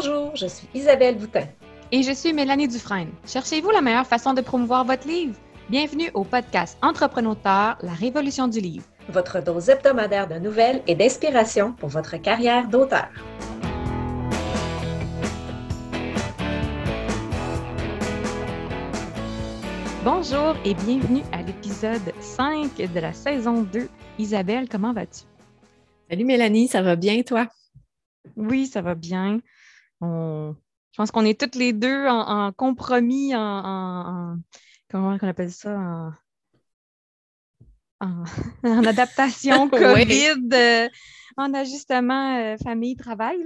Bonjour, je suis Isabelle Boutin. Et je suis Mélanie Dufresne. Cherchez-vous la meilleure façon de promouvoir votre livre? Bienvenue au podcast Entrepreneur, la révolution du livre. Votre dose hebdomadaire de nouvelles et d'inspiration pour votre carrière d'auteur. Bonjour et bienvenue à l'épisode 5 de la saison 2. Isabelle, comment vas-tu? Salut Mélanie, ça va bien toi? Oui, ça va bien. Je pense qu'on est toutes les deux en, compromis, en, comment on appelle ça? En, adaptation COVID, euh, en ajustement euh, famille-travail.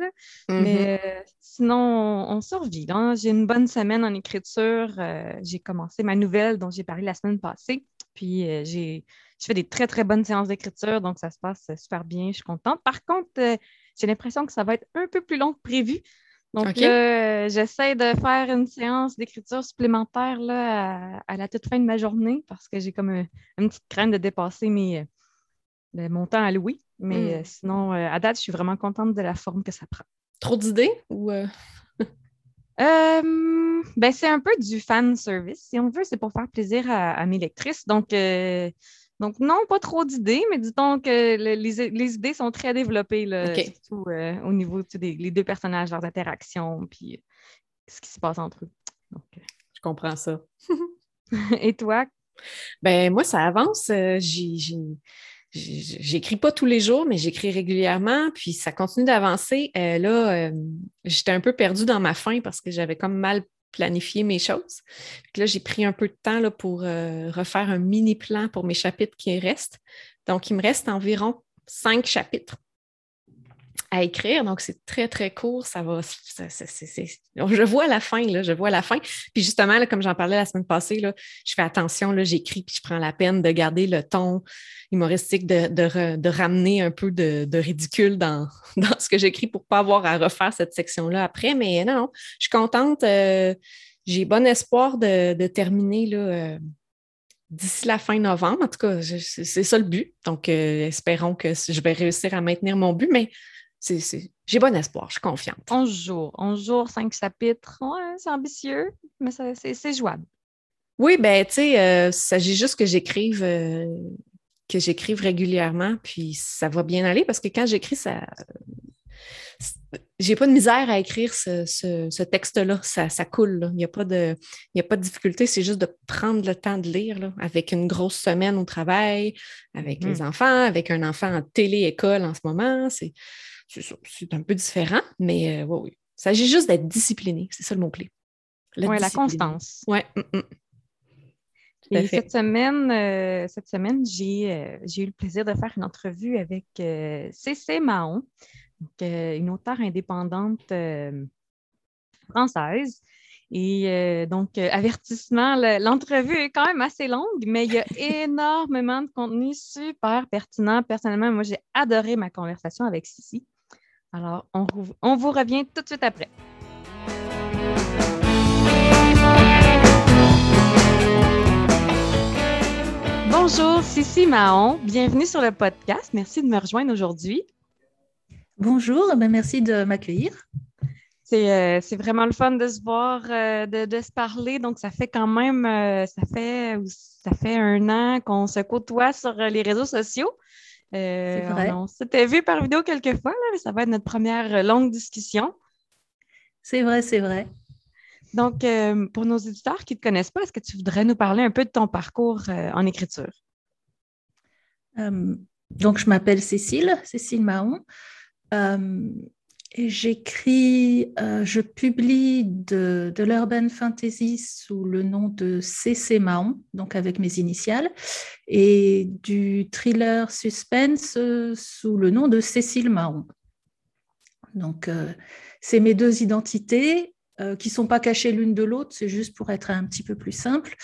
Mais mm-hmm. euh, sinon, on, survit. J'ai une bonne semaine en écriture. j'ai commencé ma nouvelle dont j'ai parlé la semaine passée. Puis j'ai fait des très, très bonnes séances d'écriture, donc ça se passe super bien. Je suis contente. Par contre, j'ai l'impression que ça va être un peu plus long que prévu. Donc j'essaie de faire une séance d'écriture supplémentaire là, à, la toute fin de ma journée parce que j'ai comme une petite crainte de dépasser mes, euh, mon temps à louer. Mais hmm. euh, sinon, euh, à date, je suis vraiment contente de la forme que ça prend. Trop d'idées ou ben, c'est un peu du fan service, si on veut, c'est pour faire plaisir à, mes lectrices. Donc, donc, non, pas trop d'idées, mais disons que les, idées sont très développées, là, surtout euh, au niveau des deux personnages, leurs interactions, puis euh, ce qui se passe entre eux. Euh. Je comprends ça. Et toi? Ben moi, ça avance. J'écris pas tous les jours, mais j'écris régulièrement, puis ça continue d'avancer. là, j'étais un peu perdue dans ma fin parce que j'avais comme mal planifier mes choses. là, j'ai pris un peu de temps pour euh, refaire un mini plan pour mes chapitres qui restent. Donc, il me reste environ cinq chapitres à écrire. Donc, c'est très, très court. Ça va. je vois la fin, là. Je vois la fin. Puis justement, là, comme j'en parlais la semaine passée, là, je fais attention, j'écris, puis je prends la peine de garder le ton humoristique, de, ramener un peu de, ridicule dans, dans, ce que j'écris pour ne pas avoir à refaire cette section-là après. Mais non, non, je suis contente. Euh, j'ai bon espoir de, terminer là. Euh, d'ici la fin novembre. En tout cas, c'est ça le but. Donc, euh, espérons que je vais réussir à maintenir mon but, mais j'ai bon espoir, je suis confiante. 11 jours, 11 jours, 5 chapitres. c'est ambitieux, mais c'est jouable. Oui, ben tu sais, euh, il s'agit juste que j'écrive euh, que j'écrive régulièrement, puis ça va bien aller parce que quand j'écris, ça j'ai pas de misère à écrire ce, texte-là. Ça, coule. Il n'y a, pas de, a pas de difficulté. C'est juste de prendre le temps de lire avec une grosse semaine au travail, avec les mm-hmm. enfants, avec un enfant en télé-école en ce moment. C'est c'est un peu différent, mais euh, oui, oui. Il s'agit juste d'être discipliné. C'est ça le mot-clé. Oui, la constance. Oui. Mm, mm. Et cette semaine, euh, cette semaine euh, j'ai eu le plaisir de faire une entrevue avec Cécile Mahon, une auteure indépendante française. Et donc, avertissement, l'entrevue est quand même assez longue, mais il y a énormément de contenu super pertinent. Personnellement, moi, j'ai adoré ma conversation avec Cici. Alors, on, vous revient tout de suite après. Bonjour, Cici Mahon. Bienvenue sur le podcast. Merci de me rejoindre aujourd'hui. Bonjour, ben merci de m'accueillir. Euh, c'est vraiment le fun de se voir, euh, de, se parler. Donc, ça fait quand même, euh, ça, fait, ça fait un an qu'on se côtoie sur les réseaux sociaux. Euh, vrai. On, s'était vu par vidéo quelques fois, mais ça va être notre première euh, longue discussion. C'est vrai, c'est vrai. Donc, euh, pour nos éditeurs qui ne te connaissent pas, est-ce que tu voudrais nous parler un peu de ton parcours en écriture? donc, je m'appelle Cécile, Cécile Mahon. J'écris, euh, je publie de, l'urban fantasy sous le nom de CC Mahon, donc avec mes initiales, et du thriller suspense sous le nom de Cécile Mahon. Donc, euh, c'est mes deux identités euh, qui ne sont pas cachées l'une de l'autre, c'est juste pour être un petit peu plus simple.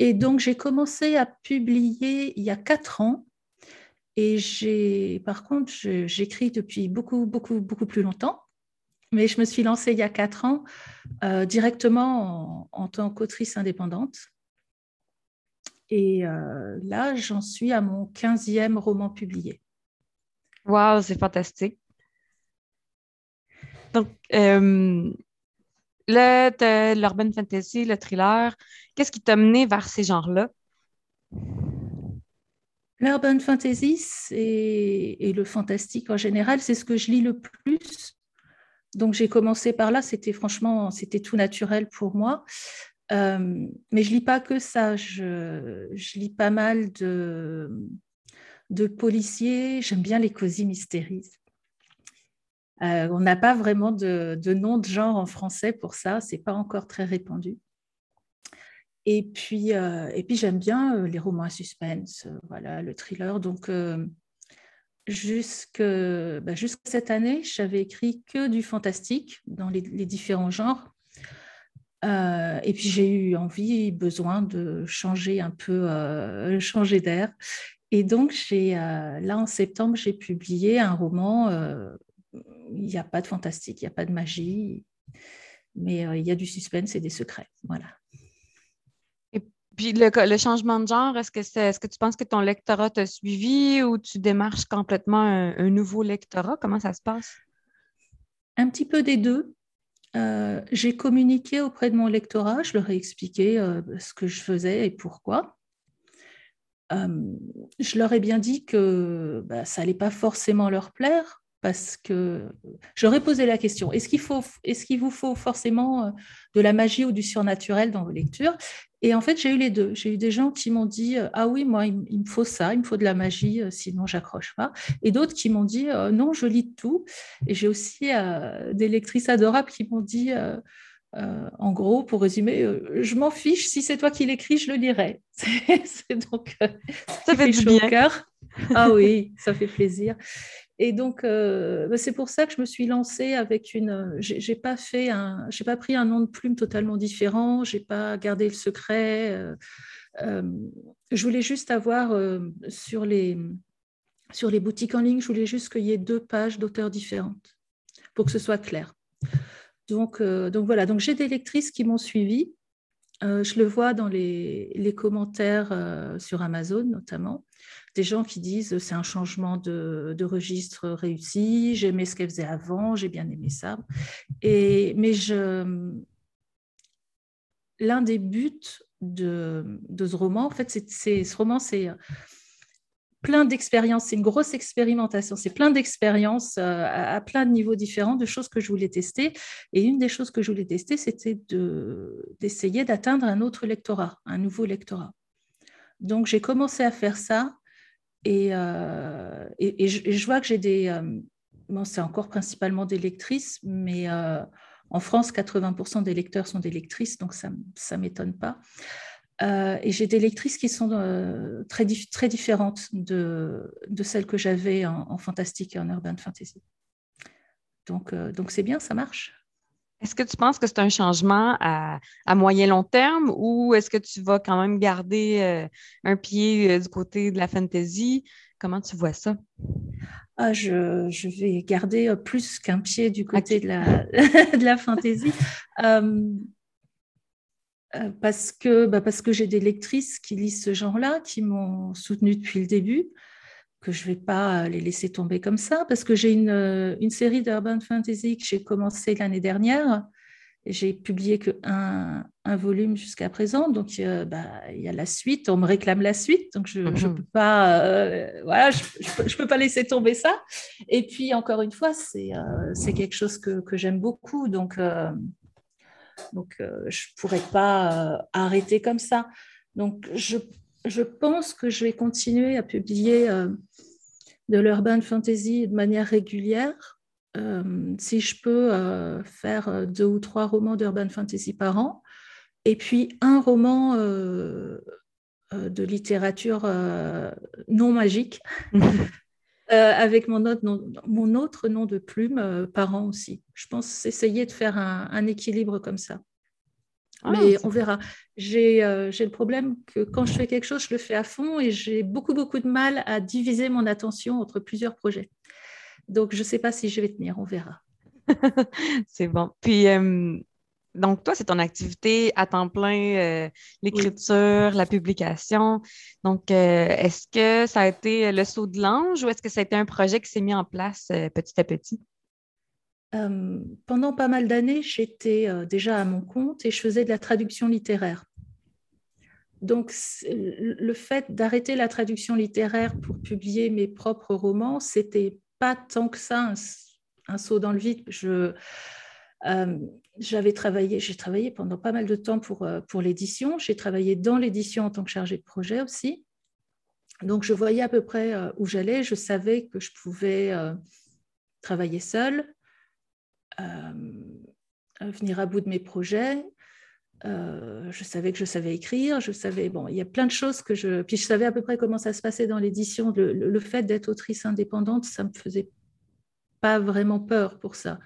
Et donc, j'ai commencé à publier il y a quatre ans et j'ai, par contre, j'écris depuis beaucoup, beaucoup, beaucoup plus longtemps. Mais je me suis lancée il y a quatre ans euh, directement en, tant qu'autrice indépendante. Et euh, là, j'en suis à mon 15e roman publié. Waouh, c'est fantastique. Donc, euh, l'urban fantasy, le thriller, qu'est-ce qui t'a mené vers ces genres-là? L'urban fantasy et le fantastique en général, c'est ce que je lis le plus. Donc j'ai commencé par là, c'était franchement, c'était tout naturel pour moi. Euh, mais je lis pas que ça, je, lis pas mal de, de policiers, j'aime bien les cosy mysteries. Euh, on n'a pas vraiment de, nom de genre en français pour ça, c'est pas encore très répandu. Et puis, euh, et puis j'aime bien les romans à suspense, voilà, le thriller. Donc, jusque, bah, jusqu'à cette année, j'avais écrit que du fantastique dans les, différents genres. Euh, et puis j'ai eu envie, besoin de changer un peu, euh, changer d'air. Et donc euh, là en septembre, j'ai publié un roman. il n'y a pas de fantastique, il n'y a pas de magie, mais il y a du suspense et des secrets. Voilà. Puis le, changement de genre, est-ce que, est, ce que tu penses que ton lectorat t'a suivi ou tu démarches complètement un, nouveau lectorat? Comment ça se passe? Un petit peu des deux. Euh, j'ai communiqué auprès de mon lectorat, je leur ai expliqué euh, ce que je faisais et pourquoi. Euh, je leur ai bien dit que bah, ça n'allait pas forcément leur plaire parce que j'aurais posé la question est-ce qu'il faut, est-ce qu'il vous faut forcément de la magie ou du surnaturel dans vos lectures? Et en fait, j'ai eu les deux. J'ai eu des gens qui m'ont dit euh, Ah oui, moi, il, me faut ça, il me faut de la magie, euh, sinon j'accroche pas. Et d'autres qui m'ont dit euh, Non, je lis tout. Et j'ai aussi des lectrices adorables qui m'ont dit En gros, pour résumer, je m'en fiche, si c'est toi qui l'écris, je le lirai. c'est donc ça fait du bien. Au cœur. Ah oui, ça fait plaisir. Et donc, euh, bah, c'est pour ça que je me suis lancée avec une. J'ai pas fait un, j'ai pas pris un nom de plume totalement différent. J'ai pas gardé le secret. Euh, euh, je voulais juste avoir sur les sur les boutiques en ligne, je voulais juste qu'il y ait deux pages d'auteurs différentes pour que ce soit clair. Donc, donc voilà. Donc j'ai des lectrices qui m'ont suivi. je le vois dans les, les commentaires sur Amazon notamment des gens qui disent c'est un changement de, registre réussi, j'aimais ce qu'elle faisait avant, j'ai bien aimé ça. Et, mais je, l'un des buts de, ce roman, en fait, c'est, ce roman, c'est plein d'expériences, c'est une grosse expérimentation, c'est plein d'expériences euh, à, plein de niveaux différents, de choses que je voulais tester. Et une des choses que je voulais tester, c'était d'essayer d'atteindre un autre lectorat, un nouveau lectorat. Donc j'ai commencé à faire ça euh, et, et, je, vois que j'ai des... Euh, bon, c'est encore principalement des lectrices, mais euh, en France, 80% des lecteurs sont des lectrices, donc ça ne m'étonne pas. et j'ai des lectrices qui sont très, très différentes de, de celles que j'avais en, en, fantastique et en urban fantasy. Donc, donc c'est bien, ça marche? Est-ce que tu penses que c'est un changement à, moyen long terme ou est-ce que tu vas quand même garder euh, un pied euh, du côté de la fantasy? Comment tu vois ça? Ah, je, vais garder euh, plus qu'un pied du côté de, la, de la fantasy. parce que, bah, parce que j'ai des lectrices qui lisent ce genre-là, qui m'ont soutenue depuis le début que je ne vais pas les laisser tomber comme ça, parce que j'ai une, euh, une, série d'urban fantasy que j'ai commencé l'année dernière. J'ai publié qu'un un volume jusqu'à présent, donc bah, il y a la suite, on me réclame la suite, donc je ne mhm. peux, pas, euh, voilà, je, je, peux pas laisser tomber ça. Et puis, encore une fois, c'est euh, quelque chose que, que j'aime beaucoup, donc, donc je ne pourrais pas arrêter comme ça. Donc, je je pense que je vais continuer à publier euh, de l'urban fantasy de manière régulière. Euh, si je peux euh, faire deux ou trois romans d'urban fantasy par an, et puis un roman de littérature non magique, avec mon autre, nom, mon autre, nom, de plume par an aussi. Je pense essayer de faire un équilibre comme ça. Ah, mais on verra. Euh, j'ai le problème que quand je fais quelque chose, je le fais à fond et j'ai beaucoup, beaucoup de mal à diviser mon attention entre plusieurs projets. Donc, je ne sais pas si je vais tenir, on verra. c'est bon. Puis, euh, donc, toi, c'est ton activité à temps plein, euh, l'écriture, la publication. Donc, est-ce que ça a été le saut de l'ange ou est-ce que ça a été un projet qui s'est mis en place petit à petit? Pendant pas mal d'années, j'étais déjà à mon compte et je faisais de la traduction littéraire. Donc, le fait d'arrêter la traduction littéraire pour publier mes propres romans, c'était pas tant que ça un, saut dans le vide. Je, j'avais travaillé, j'ai travaillé pendant pas mal de temps pour, pour l'édition. J'ai travaillé dans l'édition en tant que chargée de projet aussi. Donc, je voyais à peu près euh, où j'allais. Je savais que je pouvais euh, travailler seule, euh, venir à bout de mes projets. je savais que je savais écrire. Je savais, bon, il y a plein de choses que je. Puis, je savais à peu près comment ça se passait dans l'édition. Le, fait d'être autrice indépendante, ça me faisait pas vraiment peur pour ça.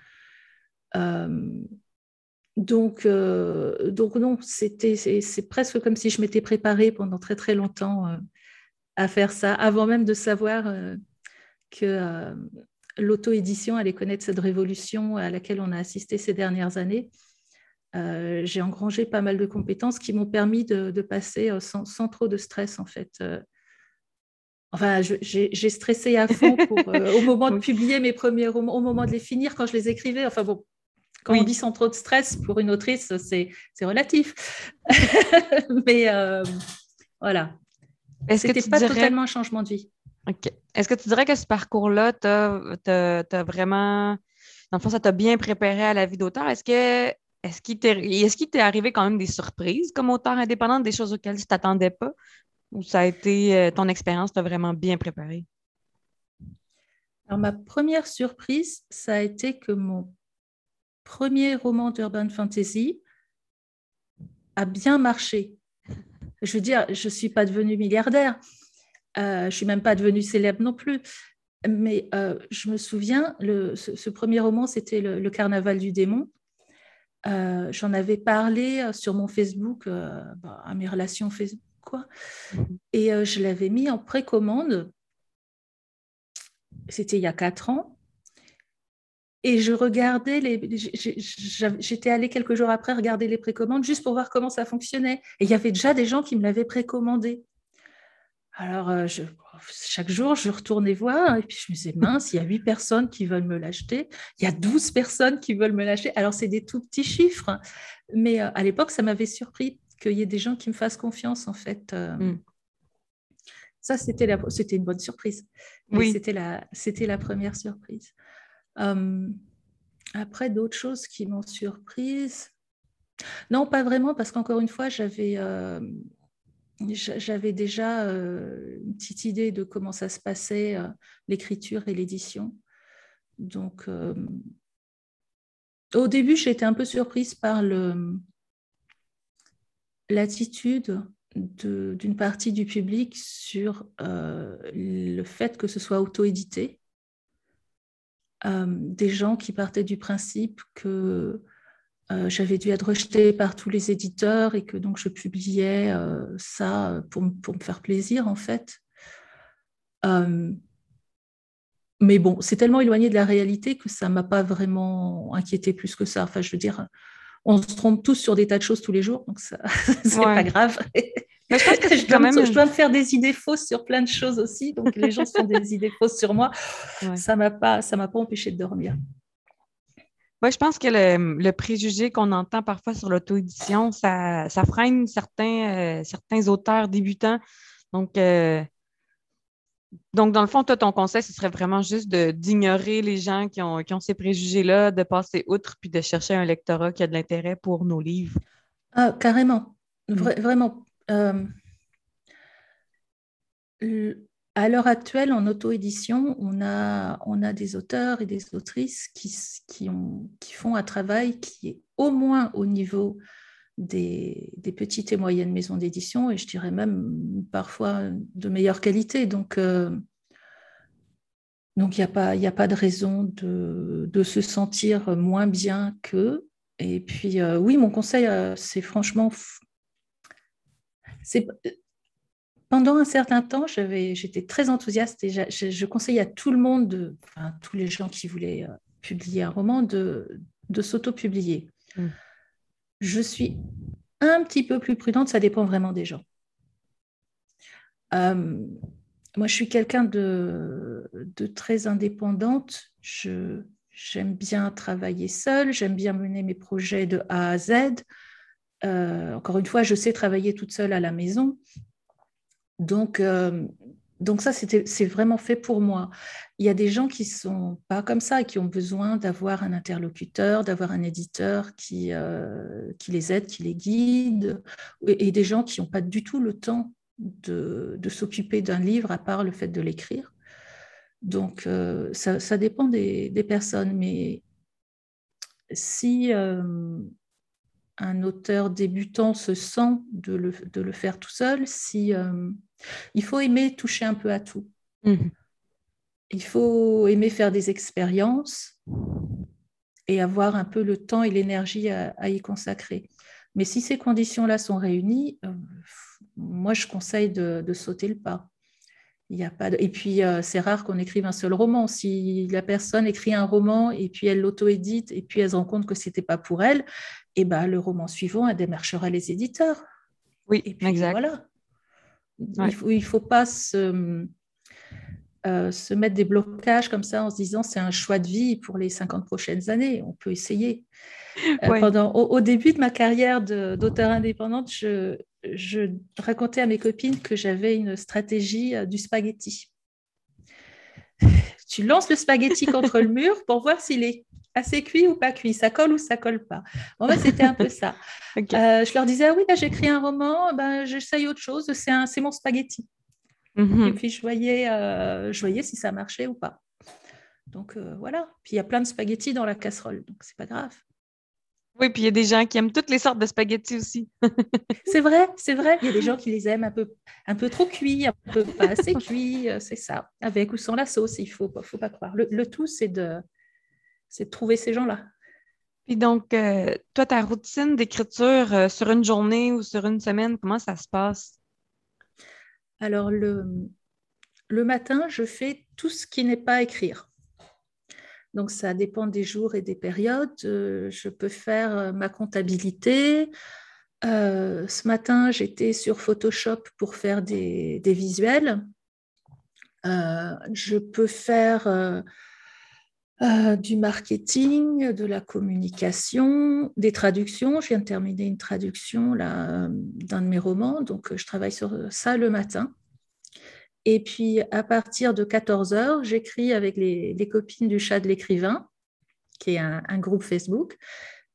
donc, donc non, c'est presque comme si je m'étais préparée pendant très très longtemps à faire ça avant même de savoir euh, que euh, l'auto-édition allait connaître cette révolution à laquelle on a assisté ces dernières années. Euh, j'ai engrangé pas mal de compétences qui m'ont permis de, passer sans, trop de stress, en fait. Enfin, j'ai stressé à fond au moment de publier mes premiers romans, au moment de les finir, quand je les écrivais. Enfin bon, quand on dit sans trop de stress, pour une autrice, c'est relatif. Mais voilà, est-ce que pas totalement un changement de vie. OK. Est-ce que tu dirais que ce parcours-là, tu as, vraiment. Dans le fond, ça t'a bien préparé à la vie d'auteur? Est-ce que. Est-ce qu'il t'est arrivé quand même des surprises comme auteur indépendante, des choses auxquelles tu ne t'attendais pas? Ou ça a été euh, ton expérience t'a vraiment bien préparé? Alors, ma première surprise, ça a été que mon premier roman d'urban fantasy a bien marché je veux dire, je ne suis pas devenue milliardaire, euh, je ne suis même pas devenue célèbre non plus. Mais euh, je me souviens, le, ce, premier roman, c'était le, Carnaval du démon. Euh, j'en avais parlé sur mon Facebook, bah, à mes relations Facebook, quoi. Mm-hmm. Et je l'avais mis en précommande. C'était il y a quatre ans. Et je regardais les. J'étais allée quelques jours après regarder les précommandes juste pour voir comment ça fonctionnait. Et il y avait déjà des gens qui me l'avaient précommandé. Alors, euh, je, chaque jour, je retournais voir et puis je me disais, mince, il y a huit personnes qui veulent me l'acheter, il y a 12 personnes qui veulent me l'acheter. Alors, c'est des tout petits chiffres, mais euh, à l'époque, ça m'avait surpris qu'il y ait des gens qui me fassent confiance, en fait. Euh. Mm. Ça, c'était une bonne surprise. Oui. C'était la, la première surprise. Euh, après, d'autres choses qui m'ont surprise. Non, pas vraiment, parce qu'encore une fois, j'avais euh, j'avais déjà euh, une petite idée de comment ça se passait, l'écriture et l'édition. Donc, au début, j'étais un peu surprise par l'attitude d'une partie du public sur le fait que ce soit auto-édité. Euh, des gens qui partaient du principe que euh, j'avais dû être rejetée par tous les éditeurs et que donc je publiais euh, ça pour, pour, me faire plaisir en fait. mais bon, c'est tellement éloigné de la réalité que ça ne m'a pas vraiment inquiété plus que ça. Enfin, je veux dire, on se trompe tous sur des tas de choses tous les jours, donc ça, c'est pas grave. Mais je pense que je, dois même... me, je dois me faire des idées fausses sur plein de choses aussi, donc les gens se font des idées fausses sur moi. Ça m'a pas, ça m'a pas empêché de dormir. Oui, je pense que le, préjugé qu'on entend parfois sur l'auto-édition, ça, ça, freine certains, euh, certains auteurs débutants. Donc, euh, donc, dans le fond, toi, ton conseil, ce serait vraiment juste d'ignorer les gens qui ont, qui ont ces préjugés-là, de passer outre, puis de chercher un lectorat qui a de l'intérêt pour nos livres. Ah, carrément. Mm. vraiment. Euh, à l'heure actuelle, en auto-édition, on a, on a des auteurs et des autrices qui, qui, ont, qui font un travail qui est au moins au niveau des, petites et moyennes maisons d'édition et je dirais même parfois de meilleure qualité. Donc, euh, donc il n'y a, pas, a pas de raison de, de, se sentir moins bien qu'eux. Et puis, euh, oui, mon conseil, euh, c'est franchement. Pendant un certain temps, j'étais très enthousiaste et je, je, conseille à tout le monde, de, enfin, tous les gens qui voulaient publier un roman, de, de s'auto-publier. Mmh. Je suis un petit peu plus prudente, ça dépend vraiment des gens. Euh, moi, je suis quelqu'un de, très indépendante. J'aime bien travailler seule, j'aime bien mener mes projets de A à Z. Euh, encore une fois, je sais travailler toute seule à la maison. Donc, euh, donc ça, c'est vraiment fait pour moi. Il y a des gens qui sont pas comme ça, qui ont besoin d'avoir un interlocuteur, d'avoir un éditeur qui, euh, qui les aide, qui les guide, et, des gens qui n'ont pas du tout le temps de, de s'occuper d'un livre à part le fait de l'écrire. Donc, ça, ça, dépend des, des, personnes, mais si un auteur débutant se sent de le, de le faire tout seul, si, euh, il faut aimer toucher un peu à tout. Mhm. Il faut aimer faire des expériences et avoir un peu le temps et l'énergie à, y consacrer. Mais si ces conditions-là sont réunies, euh, moi, je conseille de, de, sauter le pas. Il y a pas Et puis, euh, c'est rare qu'on écrive un seul roman. Si la personne écrit un roman et puis elle l'auto-édite et puis elle se rend compte que ce n'était pas pour elle, et eh ben, le roman suivant, elle démarchera les éditeurs. Oui, et puis, exact. Voilà. Il ne faut, pas se, euh, se mettre des blocages comme ça en se disant c'est un choix de vie pour les 50 prochaines années. On peut essayer. Euh, pendant, au, début de ma carrière d'auteur indépendante, je, je, racontais à mes copines que j'avais une stratégie euh, du spaghetti. tu lances le spaghetti contre le mur pour voir s'il est assez cuit ou pas cuit, ça colle ou ça colle pas. En fait, c'était un peu ça. Euh, je leur disais, ah oui, là, j'écris un roman, ben, j'essaye autre chose, c'est mon spaghetti. Mhm. Et puis, je voyais, euh, je voyais si ça marchait ou pas. Donc, euh, voilà. Puis, il y a plein de spaghettis dans la casserole, donc c'est pas grave. Oui, puis il y a des gens qui aiment toutes les sortes de spaghettis aussi. c'est vrai, c'est vrai. Il y a des gens qui les aiment un peu, un peu trop cuits, un peu pas assez cuits, c'est ça. Avec ou sans la sauce, il faut, faut pas croire. le tout, c'est de, c'est de trouver ces gens-là. Puis donc, euh, toi, ta routine d'écriture euh, sur une journée ou sur une semaine, comment ça se passe? Alors, le, le matin, je fais tout ce qui n'est pas écrire. Donc, ça dépend des jours et des périodes. Euh, je peux faire ma comptabilité. ce matin, j'étais sur Photoshop pour faire des, des visuels. je peux faire euh, du marketing, de la communication, des traductions. Je viens de terminer une traduction là, d'un de mes romans, donc euh, je travaille sur ça le matin. Et puis à partir de 14 heures, j'écris avec les, copines du chat de l'écrivain, qui est un, groupe Facebook.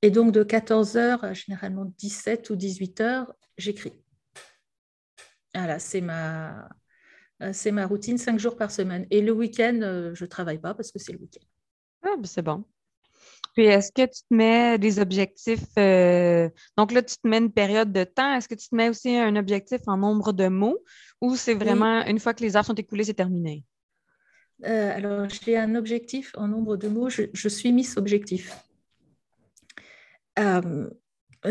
Et donc de 14 heures à généralement 17 ou 18 heures, j'écris. Voilà, c'est ma, c'est ma routine, cinq jours par semaine. Et le week-end, euh, je ne travaille pas parce que c'est le week-end. Ah, ben, c'est bon. Puis est-ce que tu te mets des objectifs? Euh, donc là, tu te mets une période de temps. Est-ce que tu te mets aussi un objectif en nombre de mots ou c'est vraiment une fois que les heures sont écoulées, c'est terminé? Euh, alors, j'ai un objectif en nombre de mots. Je, suis Miss Objectif. Euh,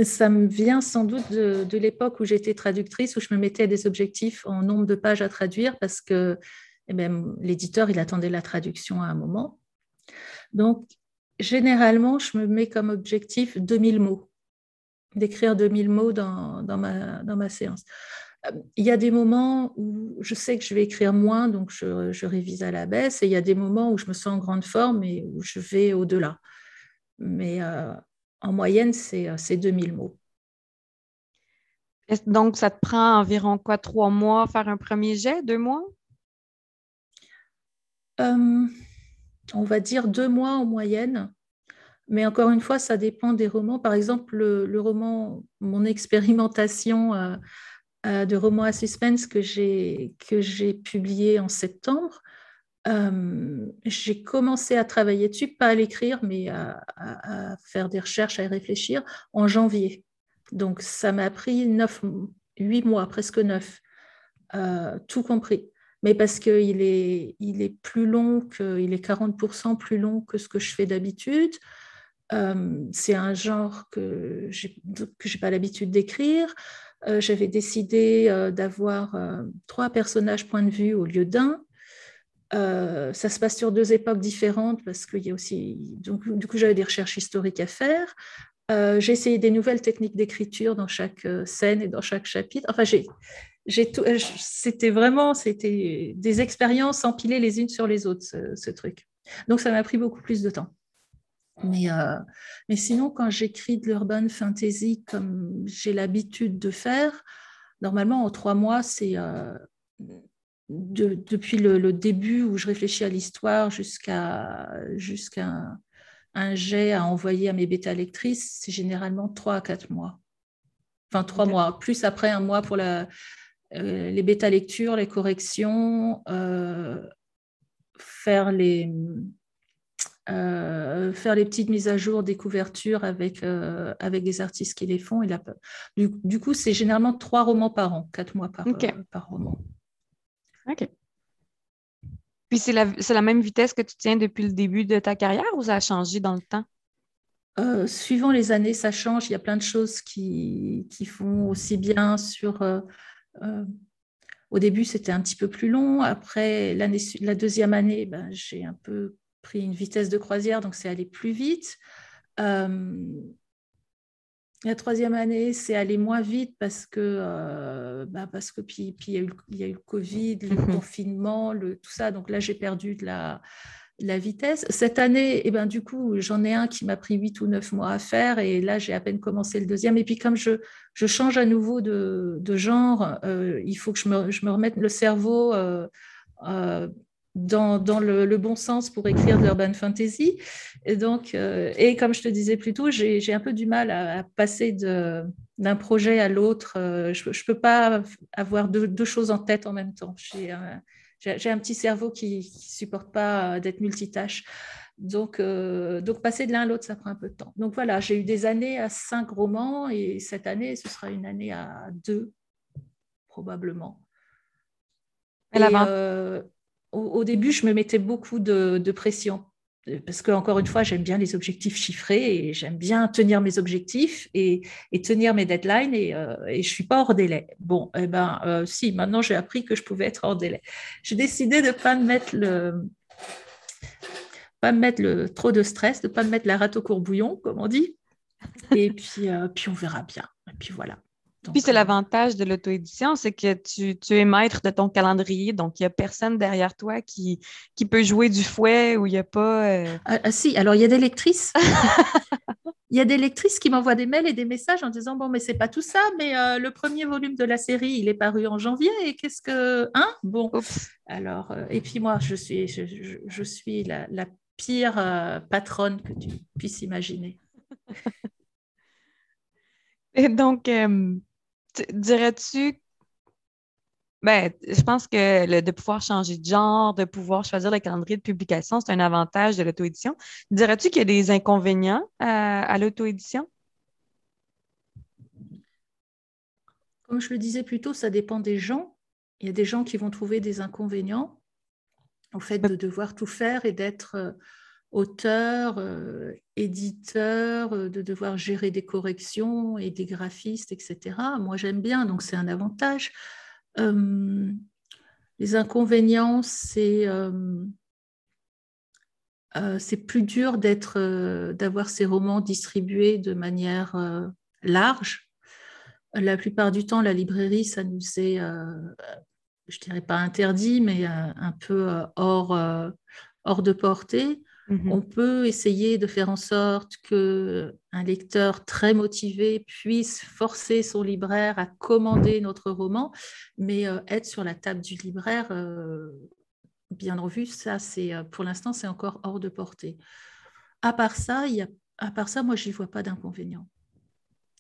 ça me vient sans doute de, de l'époque où j'étais traductrice, où je me mettais des objectifs en nombre de pages à traduire parce que eh ben, l'éditeur, il attendait la traduction à un moment. Donc, généralement, je me mets comme objectif 2000 mots, d'écrire 2000 mots dans, ma, dans ma séance. Euh, il y a des moments où je sais que je vais écrire moins, donc je, révise à la baisse, et il y a des moments où je me sens en grande forme et où je vais au-delà. Mais euh, en moyenne, c'est 2000 mots. Donc, ça te prend environ quoi, trois mois faire un premier jet, deux mois? Euh, on va dire deux mois en moyenne. Mais encore une fois, ça dépend des romans. Par exemple, le, roman, mon expérimentation euh, euh, de roman à suspense que j'ai publié en septembre, euh, j'ai commencé à travailler dessus, pas à l'écrire, mais à, faire des recherches, à y réfléchir en janvier. Donc, ça m'a pris neuf, huit mois, presque neuf, tout compris mais parce qu'il est, il est plus long, que, il est 40% plus long que ce que je fais d'habitude. Euh, c'est un genre que je n'ai pas l'habitude d'écrire. Euh, j'avais décidé euh, d'avoir trois personnages point de vue au lieu d'un. ça se passe sur deux époques différentes parce qu'il y a aussi. Donc, du coup, j'avais des recherches historiques à faire. j'ai essayé des nouvelles techniques d'écriture dans chaque scène et dans chaque chapitre. Enfin, j'ai, c'était vraiment c'était des expériences empilées les unes sur les autres, ce, truc. Donc ça m'a pris beaucoup plus de temps. Mais, euh, mais sinon, quand j'écris de l'urban fantasy comme j'ai l'habitude de faire, normalement, en trois mois, c'est euh, depuis le, début où je réfléchis à l'histoire jusqu'à jusqu'à un, jet à envoyer à mes bêta-lectrices, c'est généralement trois à quatre mois. Enfin, trois mois, plus après un mois pour la, euh, les bêta-lectures, les corrections, faire les euh, faire les petites mises à jour des couvertures avec, euh, avec des artistes qui les font. Il a, du, du coup, c'est généralement trois romans par an, quatre mois par, euh, par roman. OK. Puis c'est la, la, même vitesse que tu tiens depuis le début de ta carrière ou ça a changé dans le temps? suivant les années, ça change. Il y a plein de choses qui, qui font aussi bien sur... au début, c'était un petit peu plus long. Après, la deuxième année, ben, j'ai un peu pris une vitesse de croisière, donc c'est allé plus vite. Euh, la troisième année, c'est allé moins vite parce que, euh, bah parce que puis, puis il, y a eu, il y a eu le Covid, le mhm. confinement, le, tout ça. Donc là, j'ai perdu de la, la vitesse. Cette année, eh ben, du coup, j'en ai un qui m'a pris huit ou neuf mois à faire et là, j'ai à peine commencé le deuxième. Et puis, comme je, je change à nouveau de, de genre, euh, il faut que je me, je me, remette le cerveau dans, le, bon sens pour écrire de l'urban fantasy. Et donc, euh, et comme je te disais plus tôt, j'ai un peu du mal à, passer d'un projet à l'autre. Euh, je ne peux pas avoir deux, choses en tête en même temps. Un, un, petit cerveau qui ne supporte pas euh, d'être multitâche. Donc, donc, passer de l'un à l'autre, ça prend un peu de temps. Donc voilà, j'ai eu des années à cinq romans et cette année, ce sera une année à deux, probablement. Et, au, début, je me mettais beaucoup de, pression parce que encore une fois, j'aime bien les objectifs chiffrés et j'aime bien tenir mes objectifs et, tenir mes deadlines et, euh, et, je suis pas hors délai. Bon, eh ben euh, si, maintenant j'ai appris que je pouvais être hors délai. J'ai décidé de pas me mettre le pas me mettre le trop de stress, de pas me mettre la rate au courbouillon, comme on dit. Et puis, euh, puis on verra bien. Et puis voilà. Puis c'est euh, l'avantage de l'auto-édition, c'est que tu, es maître de ton calendrier, donc il n'y a personne derrière toi qui, qui peut jouer du fouet ou il n'y a pas. Euh, ah, ah, si, alors il y a des lectrices. il y a des lectrices qui m'envoient des mails et des messages en disant Bon, mais c'est pas tout ça, mais euh, le premier volume de la série, il est paru en janvier et qu'est-ce que. Hein Bon. Alors, et puis moi, je suis, je, suis la, la pire patronne que tu puisses imaginer. et donc, dirais-tu ben, je pense que le, de pouvoir changer de genre, de pouvoir choisir le calendrier de publication, c'est un avantage de l'auto-édition. Dirais-tu qu'il y a des inconvénients à, l'auto-édition? Comme je le disais plus tôt, ça dépend des gens. Il y a des gens qui vont trouver des inconvénients au fait de devoir tout faire et d'être euh, auteur, euh, éditeur, euh, de devoir gérer des corrections et des graphistes, etc. Moi, j'aime bien, donc c'est un avantage. Euh, les inconvénients, c'est plus dur d'être, d'avoir ces romans distribués de manière large. La plupart du temps, la librairie, ça nous est, je dirais pas interdit, mais un peu hors, hors de portée. On mmh peut essayer de faire en sorte que un lecteur très motivé puisse forcer son libraire à commander notre roman, mais euh, être sur la table du libraire, euh, bien revu, ça, c'est euh, pour l'instant, c'est encore hors de portée. À part ça, il y a, à part ça, moi, j'y vois pas d'inconvénient.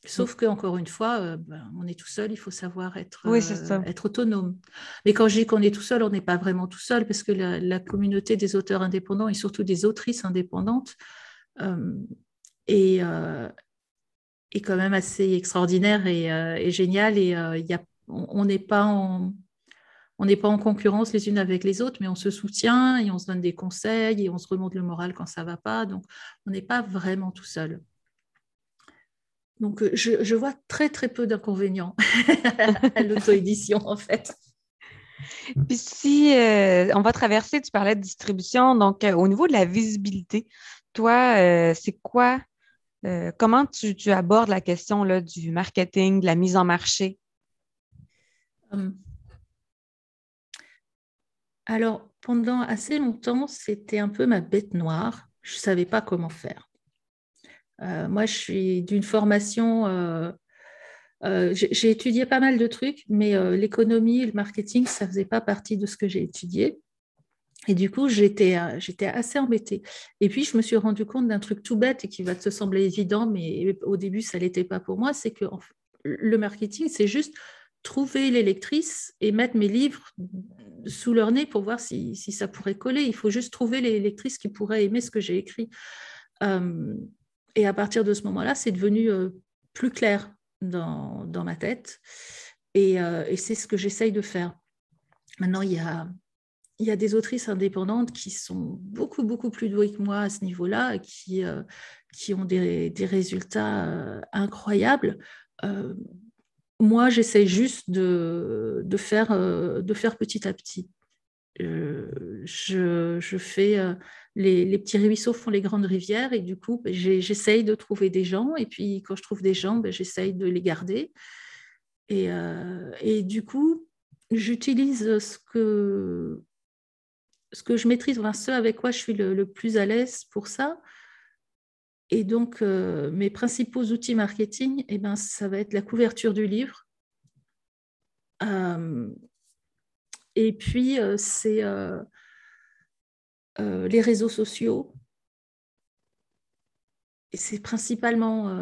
Sauf que encore une fois, euh, ben, on est tout seul, il faut savoir être, euh, être autonome. Mais quand je dis qu'on est tout seul, on n'est pas vraiment tout seul, parce que la, communauté des auteurs indépendants et surtout des autrices indépendantes euh, est, est, quand même assez extraordinaire et, géniale. Et y a, on n'est pas en on n'est pas en concurrence les unes avec les autres, mais on se soutient et on se donne des conseils et on se remonte le moral quand ça ne va pas. Donc, on n'est pas vraiment tout seul. Donc, euh, je, vois très, très peu d'inconvénients à l'auto-édition, en fait. Puis si euh, on va traverser, tu parlais de distribution, donc euh, au niveau de la visibilité, toi, c'est quoi, comment tu, abordes la question là, du marketing, de la mise en marché? Hum. Alors, pendant assez longtemps, c'était un peu ma bête noire. Je ne savais pas comment faire. Moi, je suis d'une formation j'ai étudié pas mal de trucs, mais l'économie, le marketing, ça ne faisait pas partie de ce que j'ai étudié. Et du coup, j'étais, assez embêtée. Et puis, je me suis rendu compte d'un truc tout bête et qui va te sembler évident, mais au début, ça ne l'était pas pour moi, c'est que le marketing, c'est juste trouver les lectrices et mettre mes livres sous leur nez pour voir si, ça pourrait coller. Il faut juste trouver les lectrices qui pourraient aimer ce que j'ai écrit. Et à partir de ce moment-là, c'est devenu plus clair dans, ma tête. Et, et c'est ce que j'essaye de faire. Maintenant, il y a, il y a des autrices indépendantes qui sont beaucoup, beaucoup plus douées que moi à ce niveau-là, qui, euh, qui ont des, résultats euh, incroyables. Euh, moi, j'essaie juste de, de, faire, de faire petit à petit. Je, je, fais les, les, petits ruisseaux font les grandes rivières et du coup, ben, j'essaye de trouver des gens et puis quand je trouve des gens, ben, j'essaye de les garder. Et, et du coup, j'utilise ce que ce que je maîtrise, enfin, ce avec quoi je suis le, plus à l'aise pour ça. Et donc, euh, mes principaux outils marketing, eh ben, ça va être la couverture du livre. Euh, et puis, euh, c'est les réseaux sociaux. Et c'est principalement,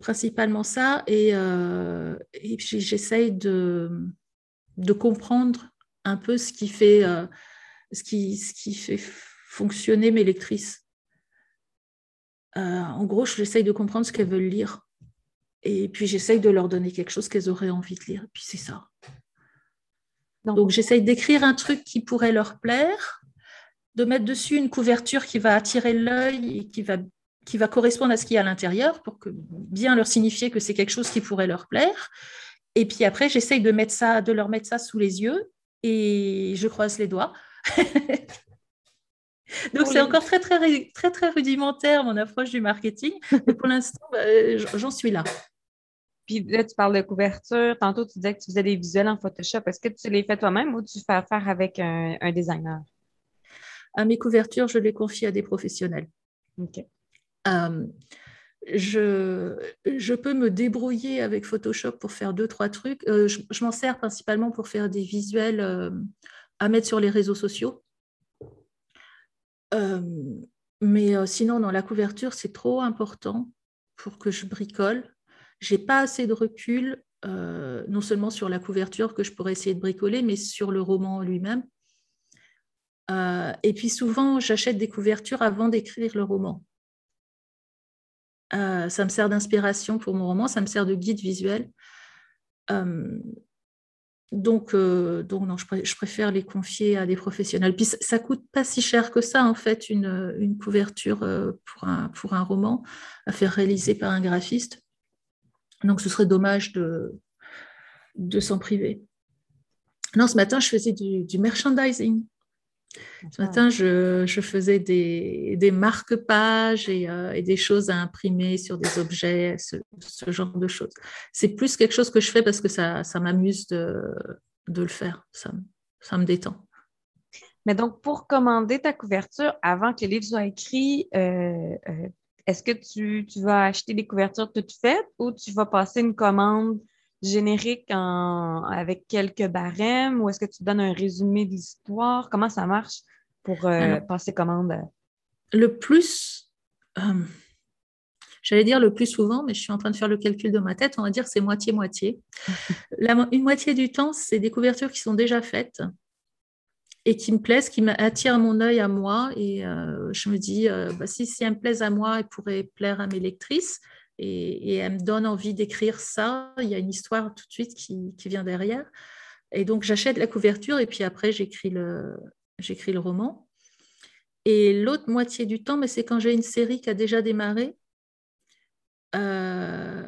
principalement ça. Et, et j'essaye de, de comprendre un peu ce qui fait ce qui, ce qui fait fonctionner mes lectrices. Euh, en gros, j'essaye de comprendre ce qu'elles veulent lire. Et puis, j'essaye de leur donner quelque chose qu'elles auraient envie de lire. Et puis, c'est ça. Donc, j'essaye d'écrire un truc qui pourrait leur plaire, de mettre dessus une couverture qui va attirer l'œil et qui va, qui va correspondre à ce qu'il y a à l'intérieur pour que, bien leur signifier que c'est quelque chose qui pourrait leur plaire. Et puis après, j'essaye de, mettre ça, de leur mettre ça sous les yeux et je croise les doigts Donc c'est encore très, très, très, très rudimentaire mon approche du marketing, mais pour l'instant, bah, j'en suis là. Puis là, tu parles de couverture. Tantôt, tu disais que tu faisais des visuels en Photoshop. Est-ce que tu les fais toi-même ou tu fais affaire avec un, designer? À mes couvertures, je les confie à des professionnels. OK. Euh, je, je, peux me débrouiller avec Photoshop pour faire deux, trois trucs. Euh, je, m'en sers principalement pour faire des visuels euh, à mettre sur les réseaux sociaux. Mais sinon, dans la couverture, c'est trop important pour que je bricole. J'ai pas assez de recul, euh, non seulement sur la couverture que je pourrais essayer de bricoler, mais sur le roman lui-même. et puis souvent, j'achète des couvertures avant d'écrire le roman. ça me sert d'inspiration pour mon roman, ça me sert de guide visuel. Donc, euh, donc non, je, préfère les confier à des professionnels. Puis ça, ne coûte pas si cher que ça, en fait, une, couverture euh, pour un, pour un roman à faire réaliser par un graphiste. Donc, ce serait dommage de, de s'en priver. Non, ce matin, je faisais du merchandising. Ce matin, je, faisais des, des marque-pages euh, et, des choses à imprimer sur des objets, ce, genre de choses. C'est plus quelque chose que je fais parce que ça, m'amuse de, le faire. Ça, ça me détend. Mais donc, pour commander ta couverture, avant que le livre soit écrit, euh, euh, est-ce que tu, vas acheter des couvertures toutes faites ou tu vas passer une commande générique avec quelques barèmes ou est-ce que tu donnes un résumé de l'histoire? Comment ça marche pour euh, passer commande? Le plus, euh, j'allais dire le plus souvent, mais je suis en train de faire le calcul de ma tête, on va dire c'est moitié-moitié. une moitié du temps, c'est des couvertures qui sont déjà faites et qui me plaisent, qui attirent mon œil à moi. Et euh, je me dis, bah, si, si elles me plaisent à moi, elles pourraient plaire à mes lectrices et, elle me donne envie d'écrire ça. Il y a une histoire tout de suite qui, vient derrière. Et donc, j'achète la couverture et puis après, j'écris le, roman. Et l'autre moitié du temps, mais c'est quand j'ai une série qui a déjà démarré, euh,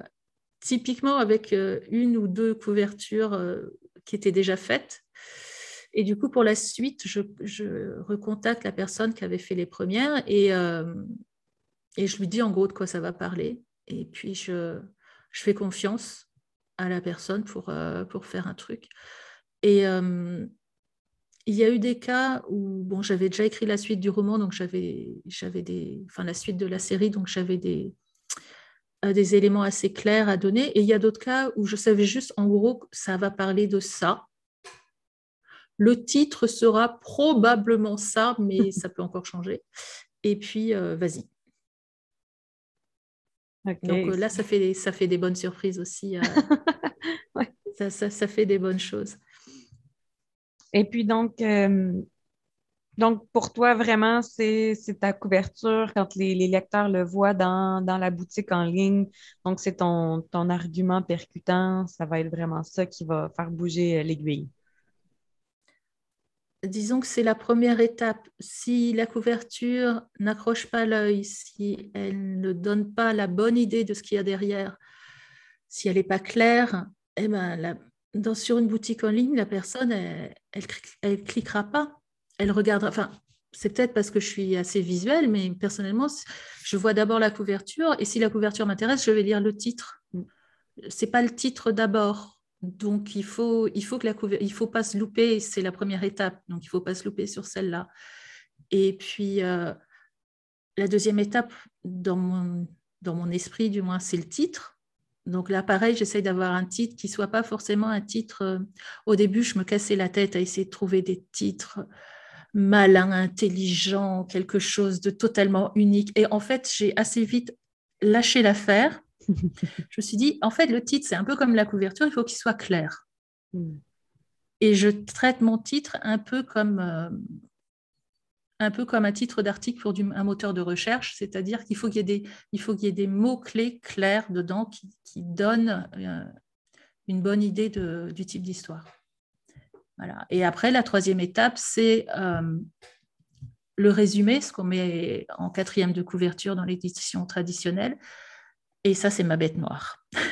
typiquement avec euh, une ou deux couvertures euh, qui étaient déjà faites. Et du coup, pour la suite, je, recontacte la personne qui avait fait les premières et, et je lui dis en gros de quoi ça va parler. Et puis, je, je fais confiance à la personne pour, euh, pour faire un truc. Et euh, il y a eu des cas où bon, j'avais déjà écrit la suite du roman, donc j'avais des, enfin la suite de la série, donc j'avais des, des éléments assez clairs à donner. Et il y a d'autres cas où je savais juste, en gros, ça va parler de ça. Le titre sera probablement ça, mais ça peut encore changer. Et puis, euh, vas-y. Donc euh, là, ça fait, ça fait des bonnes surprises aussi. Euh. ça, ça, fait des bonnes choses. Et puis donc, donc, pour toi, vraiment, c'est ta couverture quand les, lecteurs le voient dans, la boutique en ligne. Donc, c'est ton, ton argument percutant. Ça va être vraiment ça qui va faire bouger l'aiguille. Disons que c'est la première étape. Si la couverture n'accroche pas l'œil, si elle ne donne pas la bonne idée de ce qu'il y a derrière, si elle n'est pas claire, eh ben, sur une boutique en ligne, la personne, elle ne cliquera pas elle regardera. Enfin, c'est peut-être parce que je suis assez visuelle, mais personnellement, je vois d'abord la couverture et si la couverture m'intéresse, je vais lire le titre. C'est pas le titre d'abord. Donc, il faut, il faut que la il faut pas se louper, c'est la première étape. Donc, il faut pas se louper sur celle-là. Et puis, euh, la deuxième étape, dans mon, dans mon esprit, du moins, c'est le titre. Donc là, pareil, j'essaye d'avoir un titre qui soit pas forcément un titre. Euh, au début, je me cassais la tête à essayer de trouver des titres malin, intelligent, quelque chose de totalement unique. Et en fait, j'ai assez vite lâché l'affaire. je me suis dit, en fait, le titre, c'est un peu comme la couverture, il faut qu'il soit clair. Hmm. Et je traite mon titre un peu comme, euh, un, peu comme un titre d'article pour un moteur de recherche, c'est-à-dire qu'il faut qu'il y ait des, mots-clés clairs dedans qui, donnent euh, une bonne idée du type d'histoire. Et après, la troisième étape, c'est euh, le résumé, ce qu'on met en quatrième de couverture dans l'édition traditionnelle. Et ça, c'est ma bête noire.